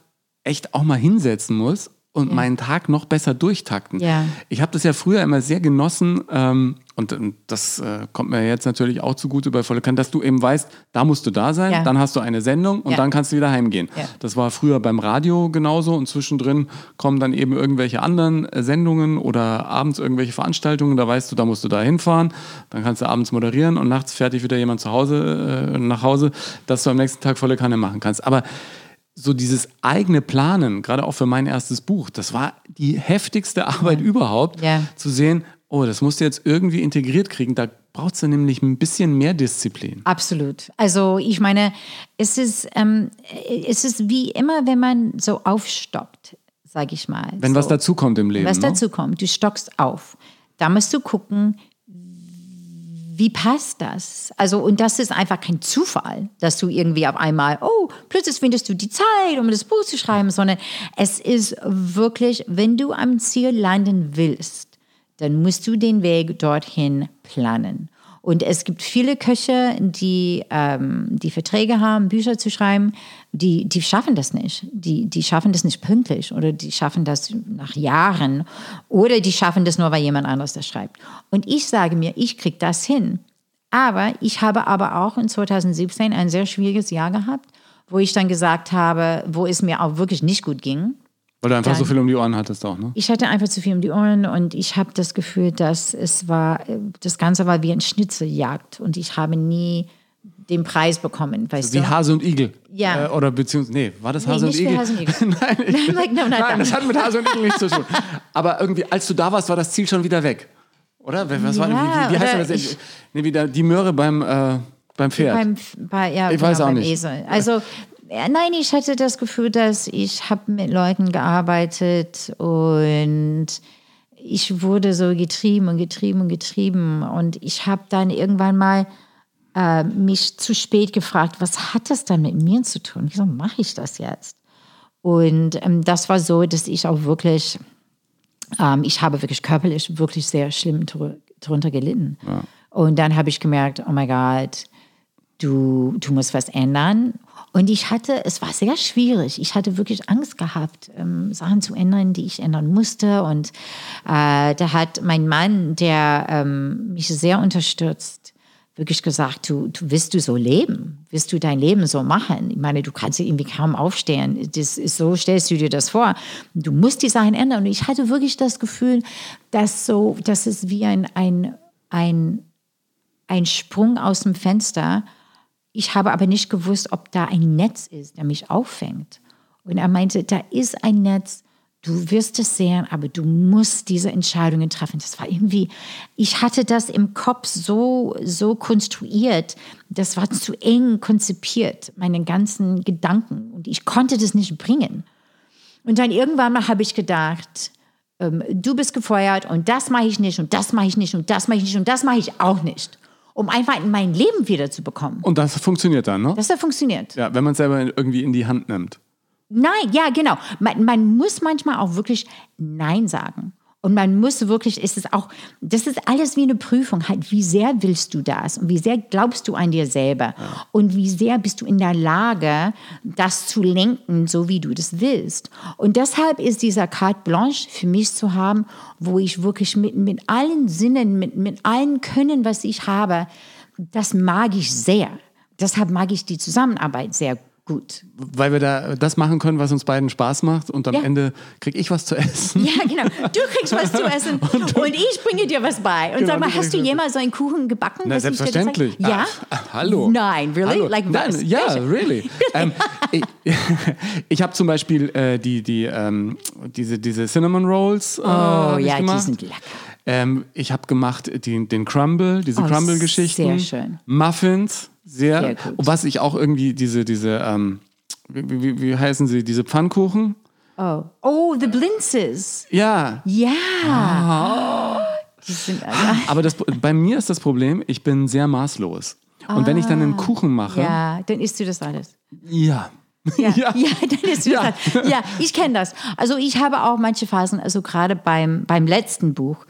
S2: echt auch mal hinsetzen muss und meinen Tag noch besser durchtakten.
S1: Ja.
S2: Ich habe das ja früher immer sehr genossen ähm, und, und das äh, kommt mir jetzt natürlich auch zugute bei Volle Kanne, dass du eben weißt, da musst du da sein,
S1: Ja.
S2: dann hast du eine Sendung und
S1: Ja.
S2: dann kannst du wieder heimgehen.
S1: Ja.
S2: Das war früher beim Radio genauso und zwischendrin kommen dann eben irgendwelche anderen äh, Sendungen oder abends irgendwelche Veranstaltungen, da weißt du, da musst du da hinfahren, dann kannst du abends moderieren und nachts fertig wieder jemand zu Hause, äh, nach Hause, dass du am nächsten Tag volle Kanne machen kannst. Aber so dieses eigene Planen, gerade auch für mein erstes Buch, das war die heftigste Arbeit überhaupt,
S1: Ja.
S2: zu sehen, oh, das musst du jetzt irgendwie integriert kriegen. Da brauchst du nämlich ein bisschen mehr Disziplin.
S1: Absolut. Also ich meine, es ist, ähm, es ist wie immer, wenn man so aufstockt, sage ich mal.
S2: Wenn
S1: so.
S2: was dazukommt im Leben.
S1: Was
S2: ne?
S1: dazu kommt, du stockst auf. Da musst du gucken, wie passt das? Also, und das ist einfach kein Zufall, dass du irgendwie auf einmal, oh, plötzlich findest du die Zeit, um das Buch zu schreiben, sondern es ist wirklich, wenn du am Ziel landen willst, dann musst du den Weg dorthin planen. Und es gibt viele Köche, die, ähm, die Verträge haben, Bücher zu schreiben, die, die schaffen das nicht. Die, die schaffen das nicht pünktlich oder die schaffen das nach Jahren oder die schaffen das nur, weil jemand anderes das schreibt. Und ich sage mir, ich kriege das hin. Aber ich habe aber auch in 2017 ein sehr schwieriges Jahr gehabt, wo ich dann gesagt habe, wo es mir auch wirklich nicht gut ging.
S2: Weil du einfach so
S1: Dann-
S2: viel um die Ohren hattest auch, ne?
S1: Ich hatte einfach zu viel um die Ohren und ich habe das Gefühl, dass es war, das Ganze war wie ein Schnitzeljagd und ich habe nie den Preis bekommen, weißt
S2: Wie
S1: du?
S2: Hase und Igel.
S1: Ja.
S2: Äh, oder beziehungsweise, nee, war das Hase
S1: nicht
S2: und
S1: wie
S2: Igel?
S1: Hase und Igel.
S2: nein, ich,
S1: Nein, nein, nein,
S2: nein, das hat mit Hase und Igel nichts zu tun. Aber irgendwie, als du da warst, war das Ziel schon wieder weg. Oder? Was war,
S1: Ja,
S2: wie, wie heißt das?
S1: ich-
S2: nee, wie da, die Möhre beim, äh, beim Pferd.
S1: Beim, bei, ja,
S2: Ich weiß
S1: genau,
S2: auch
S1: beim
S2: nicht.
S1: Esel. Also, äh, nein, ich hatte das Gefühl, dass ich habe mit Leuten gearbeitet und ich wurde so getrieben und getrieben und getrieben. Und ich habe dann irgendwann mal äh, mich zu spät gefragt, was hat das dann mit mir zu tun? Wieso mache ich das jetzt? Und ähm, das war so, dass ich auch wirklich, ähm, ich habe wirklich körperlich wirklich sehr schlimm dr- drunter gelitten. Und dann habe ich gemerkt, oh mein Gott, du, du musst was ändern. Und ich hatte, es war sehr schwierig. Ich hatte wirklich Angst gehabt, ähm, Sachen zu ändern, die ich ändern musste. Und äh, da hat mein Mann, der ähm, mich sehr unterstützt, wirklich gesagt, du, du willst du so leben? Willst du dein Leben so machen? Ich meine, du kannst irgendwie kaum aufstehen. Das ist so stellst du dir das vor. Du musst die Sachen ändern. Und ich hatte wirklich das Gefühl, dass so, dass es wie ein, ein, ein, ein Sprung aus dem Fenster. Ich habe aber nicht gewusst, ob da ein Netz ist, der mich auffängt. Und er meinte, da ist ein Netz, Du wirst es sehen, aber du musst diese Entscheidungen treffen. Das war irgendwie, ich hatte das im Kopf so, so konstruiert. Das war zu eng konzipiert, meine ganzen Gedanken. Und ich konnte das nicht bringen. Und dann irgendwann mal habe ich gedacht, ähm, du bist gefeuert und das mache ich nicht und das mache ich nicht und das mache ich nicht und das mache ich auch nicht. Um einfach in mein Leben wiederzubekommen.
S2: Und das funktioniert dann, ne?
S1: Das hat funktioniert.
S2: Ja, wenn man es selber irgendwie in die Hand nimmt.
S1: Nein, ja, genau. Man, man muss manchmal auch wirklich Nein sagen. Und man muss wirklich, ist es auch, das ist alles wie eine Prüfung, halt, wie sehr willst du das und wie sehr glaubst du an dir selber und wie sehr bist du in der Lage, das zu lenken, so wie du das willst. Und deshalb ist dieser Carte Blanche für mich zu haben, wo ich wirklich mit, mit allen Sinnen, mit, mit allen Können, was ich habe, das mag ich sehr. Deshalb mag ich die Zusammenarbeit sehr gut.
S2: Weil wir da das machen können, was uns beiden Spaß macht und am ja. Ende krieg ich was zu essen.
S1: Ja, genau. Du kriegst was zu essen und, und, ich bringe dir was bei. Und genau, sag mal, hast du jemals so einen Kuchen gebacken?
S2: Na, selbstverständlich.
S1: Ja?
S2: Ach, hallo.
S1: Nein, really?
S2: Hallo.
S1: Like
S2: Nein,
S1: was?
S2: ja, really. ähm, ich ich habe zum Beispiel äh, die, die, ähm, diese, diese Cinnamon Rolls äh,
S1: oh, ja,
S2: gemacht.
S1: die sind lecker.
S2: Ähm, ich habe gemacht die, den Crumble, diese
S1: Oh,
S2: Crumble-Geschichten.
S1: sehr schön.
S2: Muffins, sehr.
S1: Sehr gut.
S2: Was ich auch irgendwie diese, diese, ähm, wie, wie, wie heißen sie, diese Pfannkuchen?
S1: Oh, oh the Blinzes.
S2: Ja.
S1: Ja.
S2: Ah.
S1: Die sind,
S2: Aber das, bei mir ist das Problem, ich bin sehr maßlos. Und wenn ich dann einen Kuchen mache,
S1: ja, dann isst du das alles.
S2: ja.
S1: Ja, ja. dann ist
S2: Ja.
S1: ja. ja, ich kenne das. Also ich habe auch manche Phasen, also gerade beim, beim letzten Buch,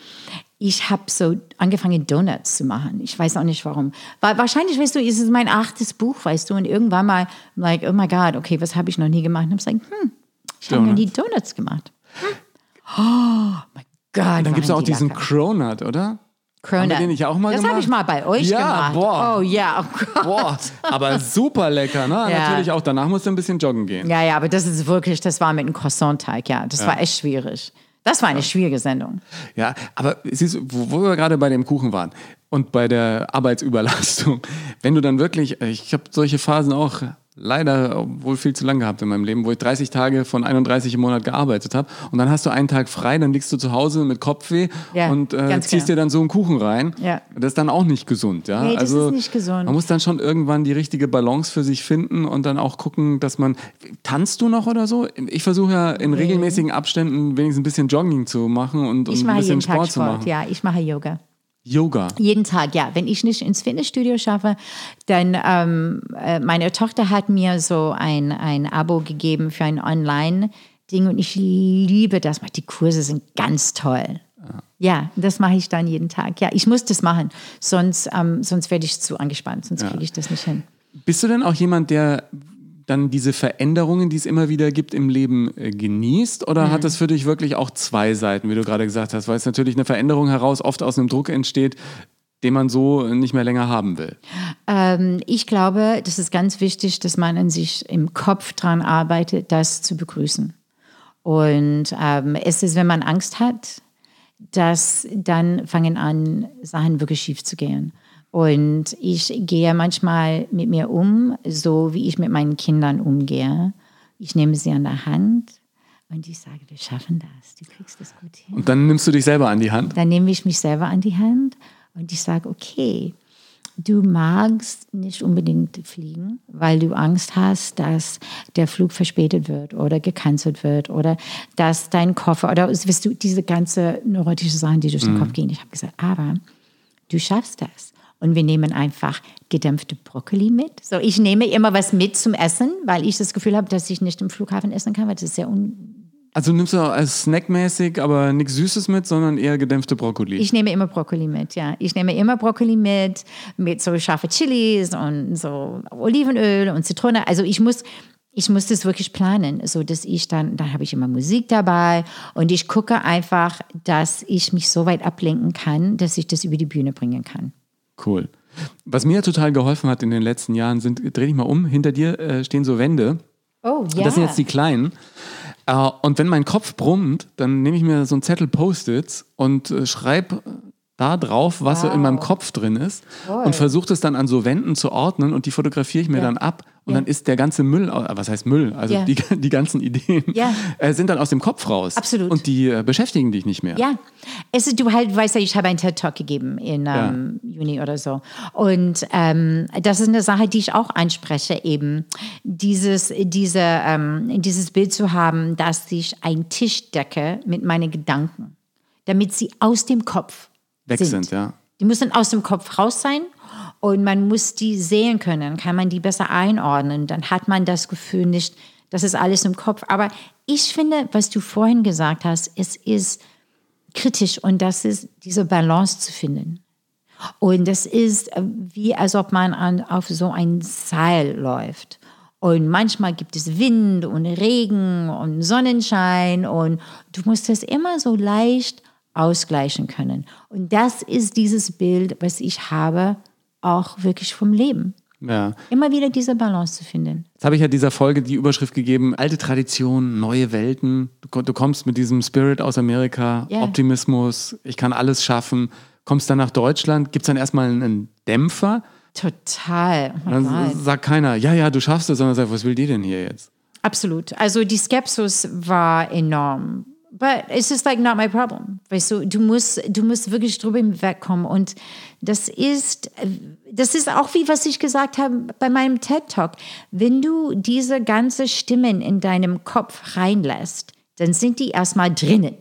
S1: ich habe so angefangen, Donuts zu machen. Ich weiß auch nicht warum. Weil wahrscheinlich, weißt du, ist es mein achtes Buch, weißt du, und irgendwann mal, like, oh my God, okay, was habe ich noch nie gemacht? Und ich habe gesagt, hm, ich habe noch nie Donuts gemacht. Hm. Oh mein Gott.
S2: Dann gibt es auch diesen Cronut, oder? Haben wir den nicht auch mal
S1: das
S2: gemacht?
S1: habe ich mal bei euch
S2: Ja,
S1: gemacht.
S2: boah.
S1: Oh ja, oh Gott.
S2: Boah, aber super lecker, ne?
S1: Ja.
S2: Natürlich auch, danach musst du ein bisschen joggen gehen.
S1: Ja, ja, aber das ist wirklich, das war mit einem Croissant-Teig, ja. Das war echt schwierig. Das war eine schwierige Sendung.
S2: Ja, aber siehst du, wo, wo wir gerade bei dem Kuchen waren und bei der Arbeitsüberlastung, wenn du dann wirklich, ich habe solche Phasen auch leider wohl viel zu lang gehabt in meinem Leben, wo ich 30 Tage von 31 im Monat gearbeitet habe und dann hast du einen Tag frei, dann liegst du zu Hause mit Kopfweh
S1: Ja,
S2: und äh, ziehst
S1: genau.
S2: dir dann so einen Kuchen rein.
S1: Ja.
S2: Das ist dann auch nicht gesund, ja.
S1: Nee, das
S2: also
S1: ist nicht gesund.
S2: Man muss dann schon irgendwann die richtige Balance für sich finden und dann auch gucken, dass man tanzt du noch oder so? Ich versuche ja in regelmäßigen Abständen wenigstens ein bisschen Jogging zu machen und, und
S1: Ich
S2: ein
S1: mache
S2: bisschen
S1: jeden Tag
S2: Sport zu
S1: Sport,
S2: machen.
S1: ja. Ich mache Yoga.
S2: Yoga.
S1: Jeden Tag, ja. Wenn ich nicht ins Fitnessstudio schaffe, dann ähm, äh, meine Tochter hat mir so ein, ein Abo gegeben für ein Online-Ding und ich liebe das. Die Kurse sind ganz toll. Ja, das mache ich dann jeden Tag. Ja, ich muss das machen, sonst, ähm, sonst werde ich zu angespannt, sonst kriege ich das nicht hin.
S2: Bist du denn auch jemand, der dann diese Veränderungen, die es immer wieder gibt im Leben, äh, genießt? Oder
S1: Mhm.
S2: hat das für dich wirklich auch zwei Seiten, wie du gerade gesagt hast? Weil es natürlich eine Veränderung heraus oft aus einem Druck entsteht, den man so nicht mehr länger haben will.
S1: Ähm, ich glaube, das ist ganz wichtig, dass man an sich im Kopf dran arbeitet, das zu begrüßen. Und ähm, es ist, wenn man Angst hat, dass dann fangen an, Sachen wirklich schief zu gehen. Und ich gehe manchmal mit mir um, so wie ich mit meinen Kindern umgehe. Ich nehme sie an der Hand und ich sage, wir schaffen das, du kriegst das gut hin.
S2: Und dann nimmst du dich selber an die Hand.
S1: Dann nehme ich mich selber an die Hand und ich sage, okay, du magst nicht unbedingt fliegen, weil du Angst hast, dass der Flug verspätet wird oder gecancelt wird oder dass dein Koffer oder wirst du diese ganze neurotische Sachen, die durch den Kopf gehen. Ich habe gesagt, aber du schaffst das. Und wir nehmen einfach gedämpfte Brokkoli mit. So, ich nehme immer was mit zum Essen, weil ich das Gefühl habe, dass ich nicht im Flughafen essen kann, weil das ist sehr un
S2: Also nimmst du als snackmäßig, aber nichts Süßes mit, sondern eher gedämpfte Brokkoli.
S1: Ich nehme immer Brokkoli mit, ja. Ich nehme immer Brokkoli mit, mit so scharfe Chilis und so Olivenöl und Zitrone. Also ich muss, ich muss das wirklich planen, so dass ich dann, dann habe ich immer Musik dabei und ich gucke einfach, dass ich mich so weit ablenken kann, dass ich das über die Bühne bringen kann.
S2: Cool. Was mir total geholfen hat in den letzten Jahren sind, dreh dich mal um, hinter dir äh, stehen so Wände.
S1: Oh, ja.
S2: Das sind jetzt die kleinen. Äh, und wenn mein Kopf brummt, dann nehme ich mir so einen Zettel Post-its und äh, schreibe da drauf, was so in meinem Kopf drin ist und versuche das dann an so Wänden zu ordnen und die fotografiere ich mir dann ab und
S1: Ja.
S2: dann ist der ganze Müll, äh, was heißt Müll, also
S1: Ja.
S2: die, die ganzen Ideen
S1: Ja.
S2: äh, sind dann aus dem Kopf raus.
S1: Absolut.
S2: Und die äh, beschäftigen dich nicht mehr.
S1: Ja, es du halt, weißt ja, ich habe einen TED-Talk gegeben in ähm, Juni oder so. Und ähm, das ist eine Sache, die ich auch anspreche, eben dieses, diese, ähm, dieses Bild zu haben, dass ich einen Tisch decke mit meinen Gedanken, damit sie aus dem Kopf
S2: Weg sind, ja.
S1: Die müssen aus dem Kopf raus sein und man muss die sehen können, kann man die besser einordnen. Dann hat man das Gefühl nicht, das ist alles im Kopf. Aber ich finde, was du vorhin gesagt hast, es ist kritisch und das ist diese Balance zu finden. Und das ist äh, wie, als ob man an, auf so ein Seil läuft. Und manchmal gibt es Wind und Regen und Sonnenschein und du musst das immer so leicht ausgleichen können. Und das ist dieses Bild, was ich habe, auch wirklich vom Leben.
S2: ja.
S1: Immer wieder diese Balance zu finden.
S2: Jetzt habe ich ja dieser Folge die Überschrift gegeben, alte Traditionen, neue Welten. Du, du kommst mit diesem Spirit aus Amerika,
S1: Ja.
S2: Optimismus, ich kann alles schaffen. Kommst dann nach Deutschland, gibt es dann erstmal einen Dämpfer.
S1: Total. Oh
S2: Dann sagt keiner, ja, ja, du schaffst es, sondern sagt, was will die denn hier jetzt?
S1: Absolut. Also die Skepsis war enorm. But it's just like not my problem. Weißt du, du musst, du musst wirklich drüber hinwegkommen. Und das ist, das ist auch wie was ich gesagt habe bei meinem TED Talk. Wenn du diese ganze Stimmen in deinem Kopf reinlässt, dann sind die erstmal drinnen.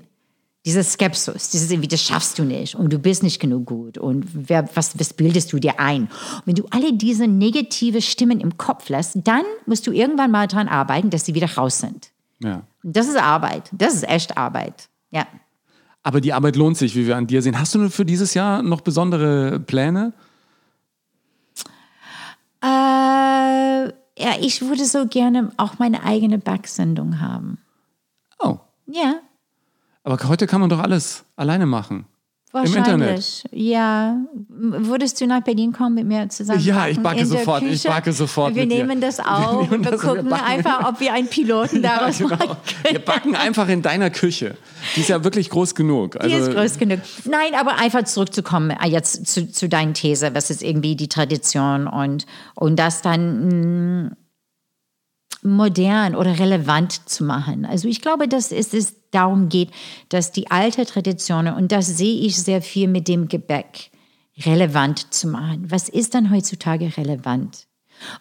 S1: Diese Skepsis, dieses irgendwie, das schaffst du nicht und du bist nicht genug gut und wer, was, was bildest du dir ein? Und wenn du alle diese negative Stimmen im Kopf lässt, dann musst du irgendwann mal daran arbeiten, dass sie wieder raus sind.
S2: Ja.
S1: Das ist Arbeit. Das ist echt Arbeit. Ja.
S2: Aber die Arbeit lohnt sich, wie wir an dir sehen. Hast du für dieses Jahr noch besondere Pläne?
S1: Äh, ja, ich würde so gerne auch meine eigene Backsendung haben.
S2: Oh,
S1: Ja,
S2: aber heute kann man doch alles alleine machen. Im Internet.
S1: wahrscheinlich. Ja. Würdest du nach Berlin kommen mit mir zusammen?
S2: Ja, ich backe sofort, ich
S1: Küche?
S2: backe sofort
S1: Wir nehmen das auf
S2: nehmen
S1: und wir
S2: das und wir
S1: gucken
S2: backen.
S1: einfach, ob wir einen Piloten daraus machen
S2: Genau. Wir backen einfach in deiner Küche. Die ist ja wirklich groß genug.
S1: Die
S2: Also,
S1: ist groß genug. Nein, aber einfach zurückzukommen äh, jetzt zu, zu deiner These, was ist irgendwie die Tradition und, und das dann mh, modern oder relevant zu machen. Also ich glaube, dass es, es darum geht, dass die alte Traditionen, und das sehe ich sehr viel mit dem Gebäck, relevant zu machen. Was ist dann heutzutage relevant?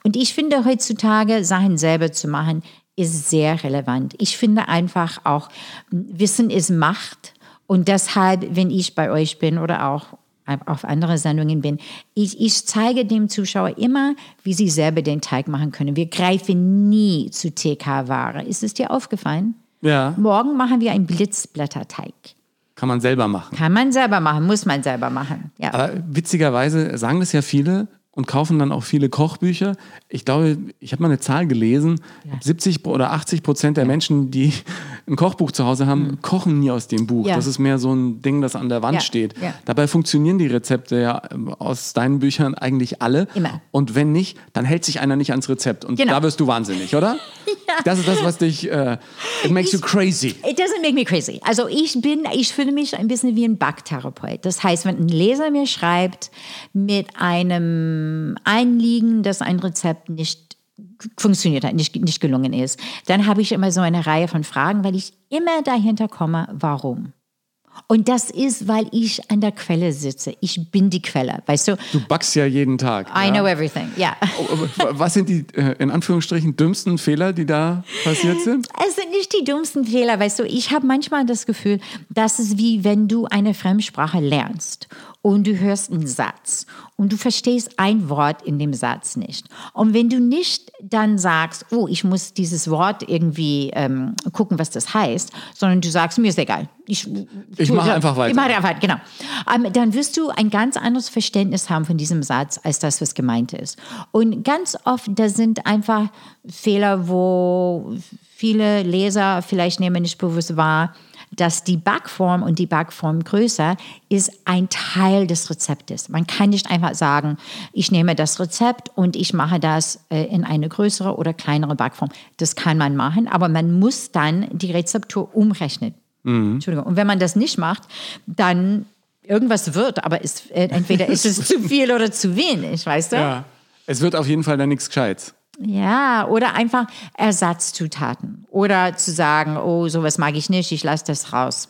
S1: Und ich finde heutzutage Sachen selber zu machen, ist sehr relevant. Ich finde einfach auch, Wissen ist Macht. Und deshalb, wenn ich bei euch bin oder auch auf andere Sendungen bin, ich, ich zeige dem Zuschauer immer, wie sie selber den Teig machen können. Wir greifen nie zu TK-Ware. Ist es dir aufgefallen?
S2: Ja,
S1: Morgen machen wir einen Blitzblätterteig.
S2: kann man selber machen.
S1: Kann man selber machen, muss man selber machen. Ja.
S2: Aber witzigerweise sagen das ja viele und kaufen dann auch viele Kochbücher. Ich glaube, ich habe mal eine Zahl gelesen, 70 oder 80 Prozent der Menschen, die ein Kochbuch zu Hause haben, kochen nie aus dem Buch.
S1: Mhm. Ja.
S2: Das ist mehr so ein Ding, das an der Wand
S1: Ja,
S2: steht.
S1: ja.
S2: Dabei funktionieren die Rezepte ja ähm, aus deinen Büchern eigentlich alle.
S1: Immer.
S2: Und wenn nicht, dann hält sich einer nicht ans Rezept. Und
S1: Genau.
S2: da wirst du wahnsinnig, oder? Das ist das, was dich, äh, it makes you crazy.
S1: It doesn't make me crazy. Also ich bin, ich fühle mich ein bisschen wie ein Backtherapeut. Das heißt, wenn ein Leser mir schreibt mit einem Einliegen, dass ein Rezept nicht funktioniert hat, nicht, nicht gelungen ist, dann habe ich immer so eine Reihe von Fragen, weil ich immer dahinter komme, warum. Und das ist, weil ich an der Quelle sitze. Ich bin die Quelle, weißt du?
S2: Du backst ja jeden Tag.
S1: I
S2: ja?
S1: know everything, ja.
S2: Aber Was sind die, äh, in Anführungsstrichen, dümmsten Fehler, die da passiert sind?
S1: Es sind nicht die dümmsten Fehler, weißt du. Ich habe manchmal das Gefühl, dass es wie wenn du eine Fremdsprache lernst und du hörst einen Satz und du verstehst ein Wort in dem Satz nicht. Und wenn du nicht dann sagst, oh, ich muss dieses Wort irgendwie ähm, gucken, was das heißt, sondern du sagst, mir ist egal. Ich,
S2: Ich mache einfach weiter.
S1: Ich mache einfach, genau. Ähm, dann wirst du ein ganz anderes Verständnis haben von diesem Satz, als das, was gemeint ist. Und ganz oft, da sind einfach Fehler, wo viele Leser vielleicht nehmen nicht bewusst wahr, dass die Backform und die Backformgröße ist ein Teil des Rezeptes. Man kann nicht einfach sagen, ich nehme das Rezept und ich mache das äh, in eine größere oder kleinere Backform. Das kann man machen, aber man muss dann die Rezeptur umrechnen. Entschuldigung. Und wenn man das nicht macht, dann irgendwas wird, aber ist, äh, entweder ist es zu viel oder zu wenig, weißt du?
S2: Ja. Es wird auf jeden Fall dann nichts Gescheites.
S1: Ja, oder einfach Ersatzzutaten. Oder zu sagen, oh, sowas mag ich nicht, ich lasse das raus.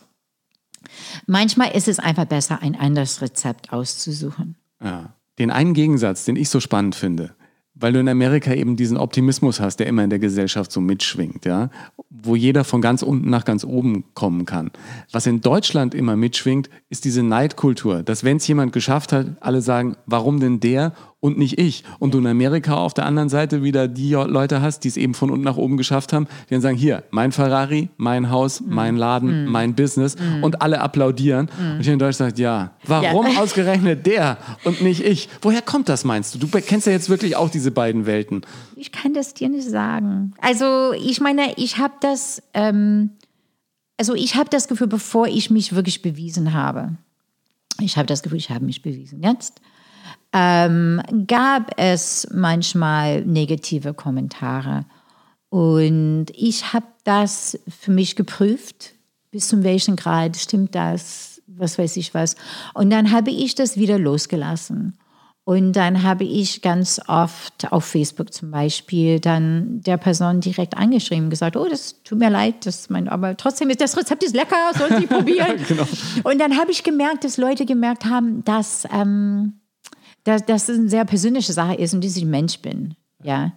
S1: Manchmal ist es einfach besser, ein anderes Rezept auszusuchen.
S2: Ja. Den einen Gegensatz, den ich so spannend finde, weil du in Amerika eben diesen Optimismus hast, der immer in der Gesellschaft so mitschwingt, ja, wo jeder von ganz unten nach ganz oben kommen kann. Was in Deutschland immer mitschwingt, ist diese Neidkultur, dass wenn es jemand geschafft hat, alle sagen, warum denn der und nicht ich? Und du in Amerika auf der anderen Seite wieder die Leute hast, die es eben von unten nach oben geschafft haben, die dann sagen, hier, mein Ferrari, mein Haus, mein Laden, mein Business und alle applaudieren. Und hier in Deutschland sagt, ja, warum
S1: Ja.
S2: ausgerechnet der und nicht ich? Woher kommt das, meinst du? Du kennst ja jetzt wirklich auch diese beiden Welten.
S1: Ich kann das dir nicht sagen. Also ich meine, ich habe das, ähm, also ich habe das Gefühl, bevor ich mich wirklich bewiesen habe, ich habe das Gefühl, ich habe mich bewiesen jetzt, ähm, gab es manchmal negative Kommentare. Und ich habe das für mich geprüft, bis zum welchen Grad stimmt das, was weiß ich was. Und dann habe ich das wieder losgelassen. Und dann habe ich ganz oft auf Facebook zum Beispiel dann der Person direkt angeschrieben, gesagt, oh, das tut mir leid, das mein, aber trotzdem ist das Rezept ist lecker, sollen Sie probieren. Und dann habe ich gemerkt, dass Leute gemerkt haben, dass, ähm, dass, es eine sehr persönliche Sache ist und dass ich Mensch bin. Ja.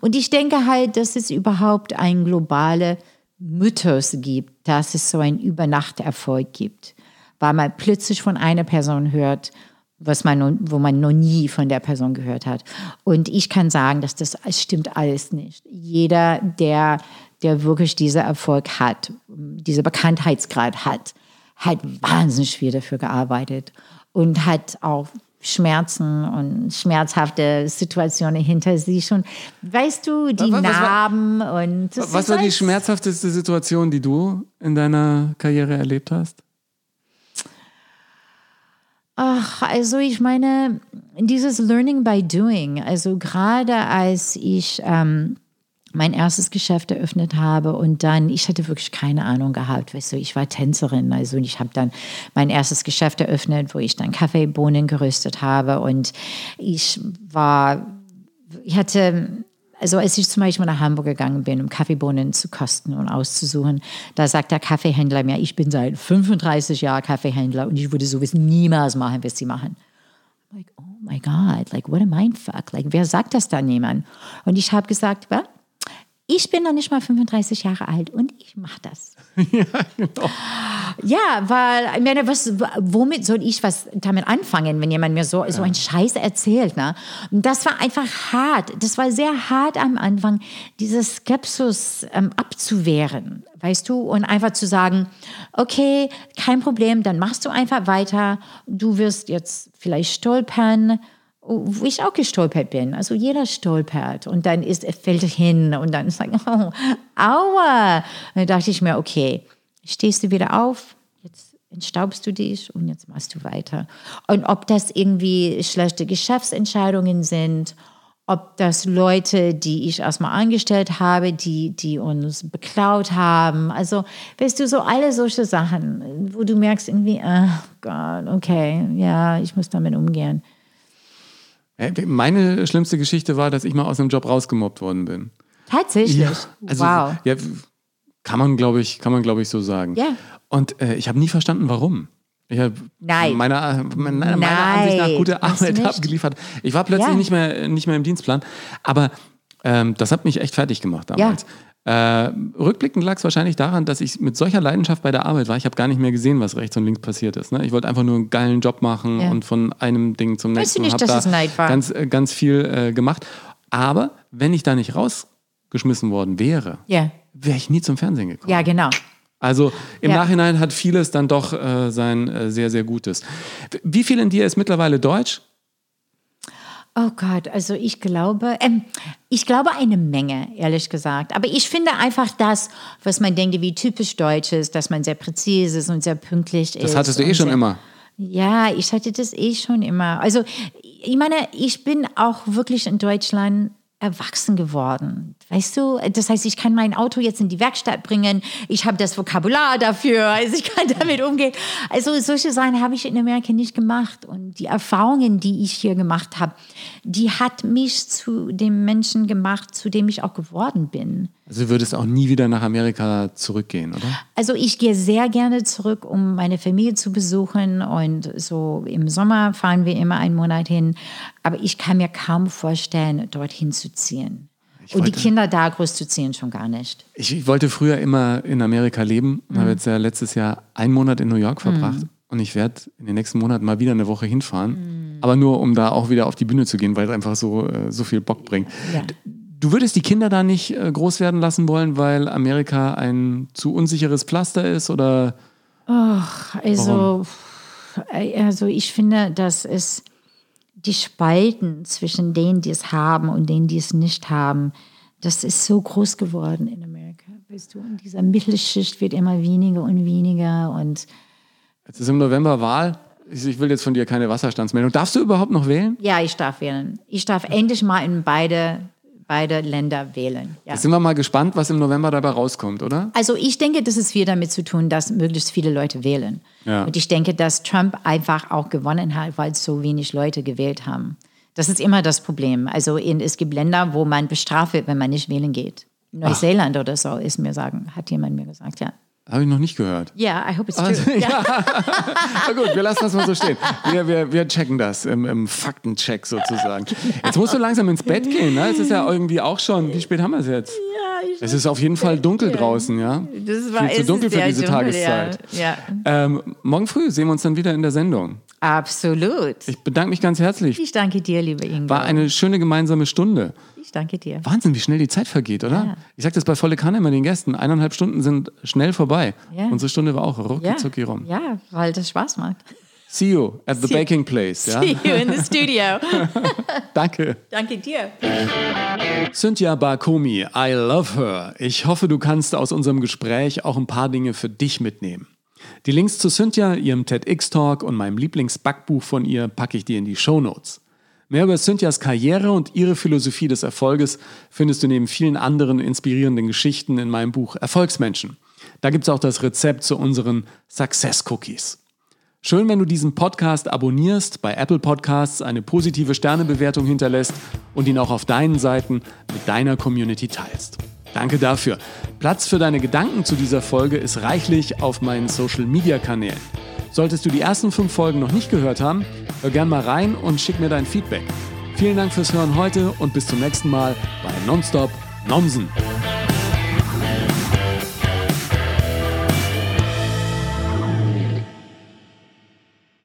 S1: Und ich denke halt, dass es überhaupt einen globalen Mythos gibt, dass es so einen Übernachterfolg gibt, weil man plötzlich von einer Person hört, was man, wo man noch nie von der Person gehört hat. Und ich kann sagen, dass das stimmt alles nicht. Jeder, der, der wirklich diesen Erfolg hat, diese Bekanntheitsgrad hat, hat wahnsinnig viel dafür gearbeitet und hat auch Schmerzen und schmerzhafte Situationen hinter sich und weißt du, die
S2: Was- was
S1: Narben und das
S2: Was war die schmerzhafteste Situation, die du in deiner Karriere erlebt hast?
S1: Ach, also ich meine, dieses Learning by Doing, also gerade als ich ähm, mein erstes Geschäft eröffnet habe und dann, ich hatte wirklich keine Ahnung gehabt, weißt du, ich war Tänzerin, also ich habe dann mein erstes Geschäft eröffnet, wo ich dann Kaffeebohnen geröstet habe und ich war, ich hatte also als ich zum Beispiel nach Hamburg gegangen bin, um Kaffeebohnen zu kosten und auszusuchen, da sagt der Kaffeehändler mir, ich bin seit 35 Jahren Kaffeehändler und ich würde sowas niemals machen, was sie machen. Like, oh my God, like what a mindfuck. Like, wer sagt das dann jemand? Und ich habe gesagt, well, ich bin noch nicht mal 35 Jahre alt und ich mache das. Ja, weil, ich meine, was, womit soll ich was damit anfangen, wenn jemand mir so, so einen Scheiß erzählt, ne? Und das war einfach hart. Das war sehr hart am Anfang, diese Skepsis ähm, abzuwehren, weißt du? Und einfach zu sagen, okay, kein Problem, dann machst du einfach weiter. Du wirst jetzt vielleicht stolpern, wo ich auch gestolpert bin. Also jeder stolpert und dann ist, fällt hin und dann ist like, oh, aua. Und dann dachte ich mir, okay, stehst du wieder auf, jetzt entstaubst du dich und jetzt machst du weiter. Und ob das irgendwie schlechte Geschäftsentscheidungen sind, ob das Leute, die ich erstmal angestellt habe, die, die uns beklaut haben. Also, weißt du, so alle solche Sachen, wo du merkst irgendwie, oh Gott, okay, ja, ich muss damit umgehen.
S2: Äh, Meine schlimmste Geschichte war, dass ich mal aus einem Job rausgemobbt worden bin.
S1: Tatsächlich.
S2: also,
S1: wow.
S2: Ja, kann man, glaube ich, kann man, glaube ich, so sagen.
S1: Ja.
S2: Und äh, ich habe nie verstanden, warum. Ich habe
S1: Nein.
S2: meiner, meiner, meiner. Ansicht nach gute Arbeit abgeliefert. Ich war plötzlich
S1: Ja.
S2: nicht, mehr, nicht mehr im Dienstplan. Aber ähm, das hat mich echt fertig gemacht damals. Äh, rückblickend lag es wahrscheinlich daran, dass ich mit solcher Leidenschaft bei der Arbeit war. Ich habe gar nicht mehr gesehen, was rechts und links passiert ist. Ne? Ich wollte einfach nur einen geilen Job machen
S1: Ja.
S2: und von einem Ding zum nächsten.
S1: nicht,
S2: Hab
S1: dass
S2: da
S1: es Neid war?
S2: Ganz, äh, ganz viel äh, gemacht. Aber wenn ich da nicht rausgeschmissen worden wäre,
S1: Ja,
S2: wäre ich nie zum Fernsehen gekommen.
S1: ja, genau.
S2: Also im
S1: Ja.
S2: Nachhinein hat vieles dann doch äh, sein äh, sehr, sehr Gutes. Wie viel in dir ist mittlerweile Deutsch?
S1: Oh Gott, also ich glaube, ähm, ich glaube eine Menge, ehrlich gesagt. Aber ich finde einfach das, was man denkt, wie typisch Deutsch ist, dass man sehr präzise ist und sehr pünktlich ist.
S2: Das hattest du eh schon
S1: sehr,
S2: immer.
S1: Ja, ich hatte das eh schon immer. Also ich meine, ich bin auch wirklich in Deutschland erwachsen geworden. Weißt du, das heißt, ich kann mein Auto jetzt in die Werkstatt bringen. Ich habe das Vokabular dafür. Also ich kann damit umgehen. Also solche Sachen habe ich in Amerika nicht gemacht. Und die Erfahrungen, die ich hier gemacht habe, die hat mich zu dem Menschen gemacht, zu dem ich auch geworden bin.
S2: Also du würdest auch nie wieder nach Amerika zurückgehen, oder?
S1: Also ich gehe sehr gerne zurück, um meine Familie zu besuchen und so im Sommer fahren wir immer einen Monat hin. Aber ich kann mir kaum vorstellen, dorthin zu ziehen. Und die Kinder da großzuziehen schon gar nicht.
S2: Ich, wollte früher immer in Amerika leben und
S1: Mhm.
S2: habe jetzt ja letztes Jahr einen Monat in New York verbracht. Und ich werde in den nächsten Monaten mal wieder eine Woche hinfahren.
S1: Mhm.
S2: Aber nur, um da auch wieder auf die Bühne zu gehen, weil es einfach so, äh, so viel Bock bringt.
S1: Ja.
S2: Du würdest die Kinder da nicht äh, groß werden lassen wollen, weil Amerika ein zu unsicheres Pflaster ist? Oder
S1: Also, äh, also ich finde, dass es die Spalten zwischen denen, die es haben und denen, die es nicht haben, das ist so groß geworden in Amerika. Weißt du, und dieser Mittelschicht wird immer weniger und weniger und
S2: jetzt ist im November Wahl. Ich, ich will jetzt von dir keine Wasserstandsmeldung. Darfst du überhaupt noch wählen?
S1: Ja, ich darf wählen. Ich darf endlich mal in beide, beide Länder wählen. Ja.
S2: Jetzt sind wir mal gespannt, was im November dabei rauskommt, oder?
S1: Also ich denke, das ist viel damit zu tun, dass möglichst viele Leute wählen.
S2: Ja.
S1: Und ich denke, dass Trump einfach auch gewonnen hat, weil so wenig Leute gewählt haben. Das ist immer das Problem. Also in, es gibt Länder, wo man bestraft wird, wenn man nicht wählen geht. Neuseeland oder so ist mir sagen, hat jemand mir gesagt, ja.
S2: Habe ich noch nicht gehört.
S1: Ja, I hope it's
S2: Also,
S1: true. ja.
S2: Na gut, wir lassen das mal so stehen. Wir, wir, wir checken das im, im Faktencheck sozusagen. Jetzt musst du langsam ins Bett gehen. Ne? Es ist ja irgendwie auch schon. Wie spät haben wir es jetzt? Es ist auf jeden Fall dunkel draußen, ja.
S1: Das war,
S2: Viel zu dunkel für diese
S1: dunkel,
S2: Tageszeit.
S1: Ja. ja,
S2: Ähm, morgen früh sehen wir uns dann wieder in der Sendung.
S1: Absolut.
S2: Ich bedanke mich ganz herzlich.
S1: Ich danke dir, liebe Ingo.
S2: War eine schöne gemeinsame Stunde.
S1: ich danke dir.
S2: Wahnsinn, wie schnell die Zeit vergeht, oder?
S1: Ja.
S2: Ich sage das bei Volle Kanne immer den Gästen. Eineinhalb Stunden sind schnell vorbei.
S1: Ja.
S2: Unsere Stunde war auch rucki
S1: Ja,
S2: zucki rum.
S1: ja, weil das Spaß macht.
S2: See you at the
S1: See-
S2: baking place. Ja?
S1: See you in the studio.
S2: Danke.
S1: danke dir.
S2: Cynthia Barkomi, I love her. Ich hoffe, du kannst aus unserem Gespräch auch ein paar Dinge für dich mitnehmen. Die Links zu Cynthia, ihrem TEDx-Talk und meinem Lieblingsbackbuch von ihr packe ich dir in die Shownotes. Mehr über Cynthias Karriere und ihre Philosophie des Erfolges findest du neben vielen anderen inspirierenden Geschichten in meinem Buch Erfolgsmenschen. Da gibt es auch das Rezept zu unseren Success Cookies. Schön, wenn du diesen Podcast abonnierst, bei Apple Podcasts eine positive Sternebewertung hinterlässt und ihn auch auf deinen Seiten mit deiner Community teilst. Danke dafür. Platz für deine Gedanken zu dieser Folge ist reichlich auf meinen Social Media Kanälen. Solltest du die ersten fünf Folgen noch nicht gehört haben, hör gern mal rein und schick mir dein Feedback. Vielen Dank fürs Hören heute und bis zum nächsten Mal bei Nonstop Nomsen.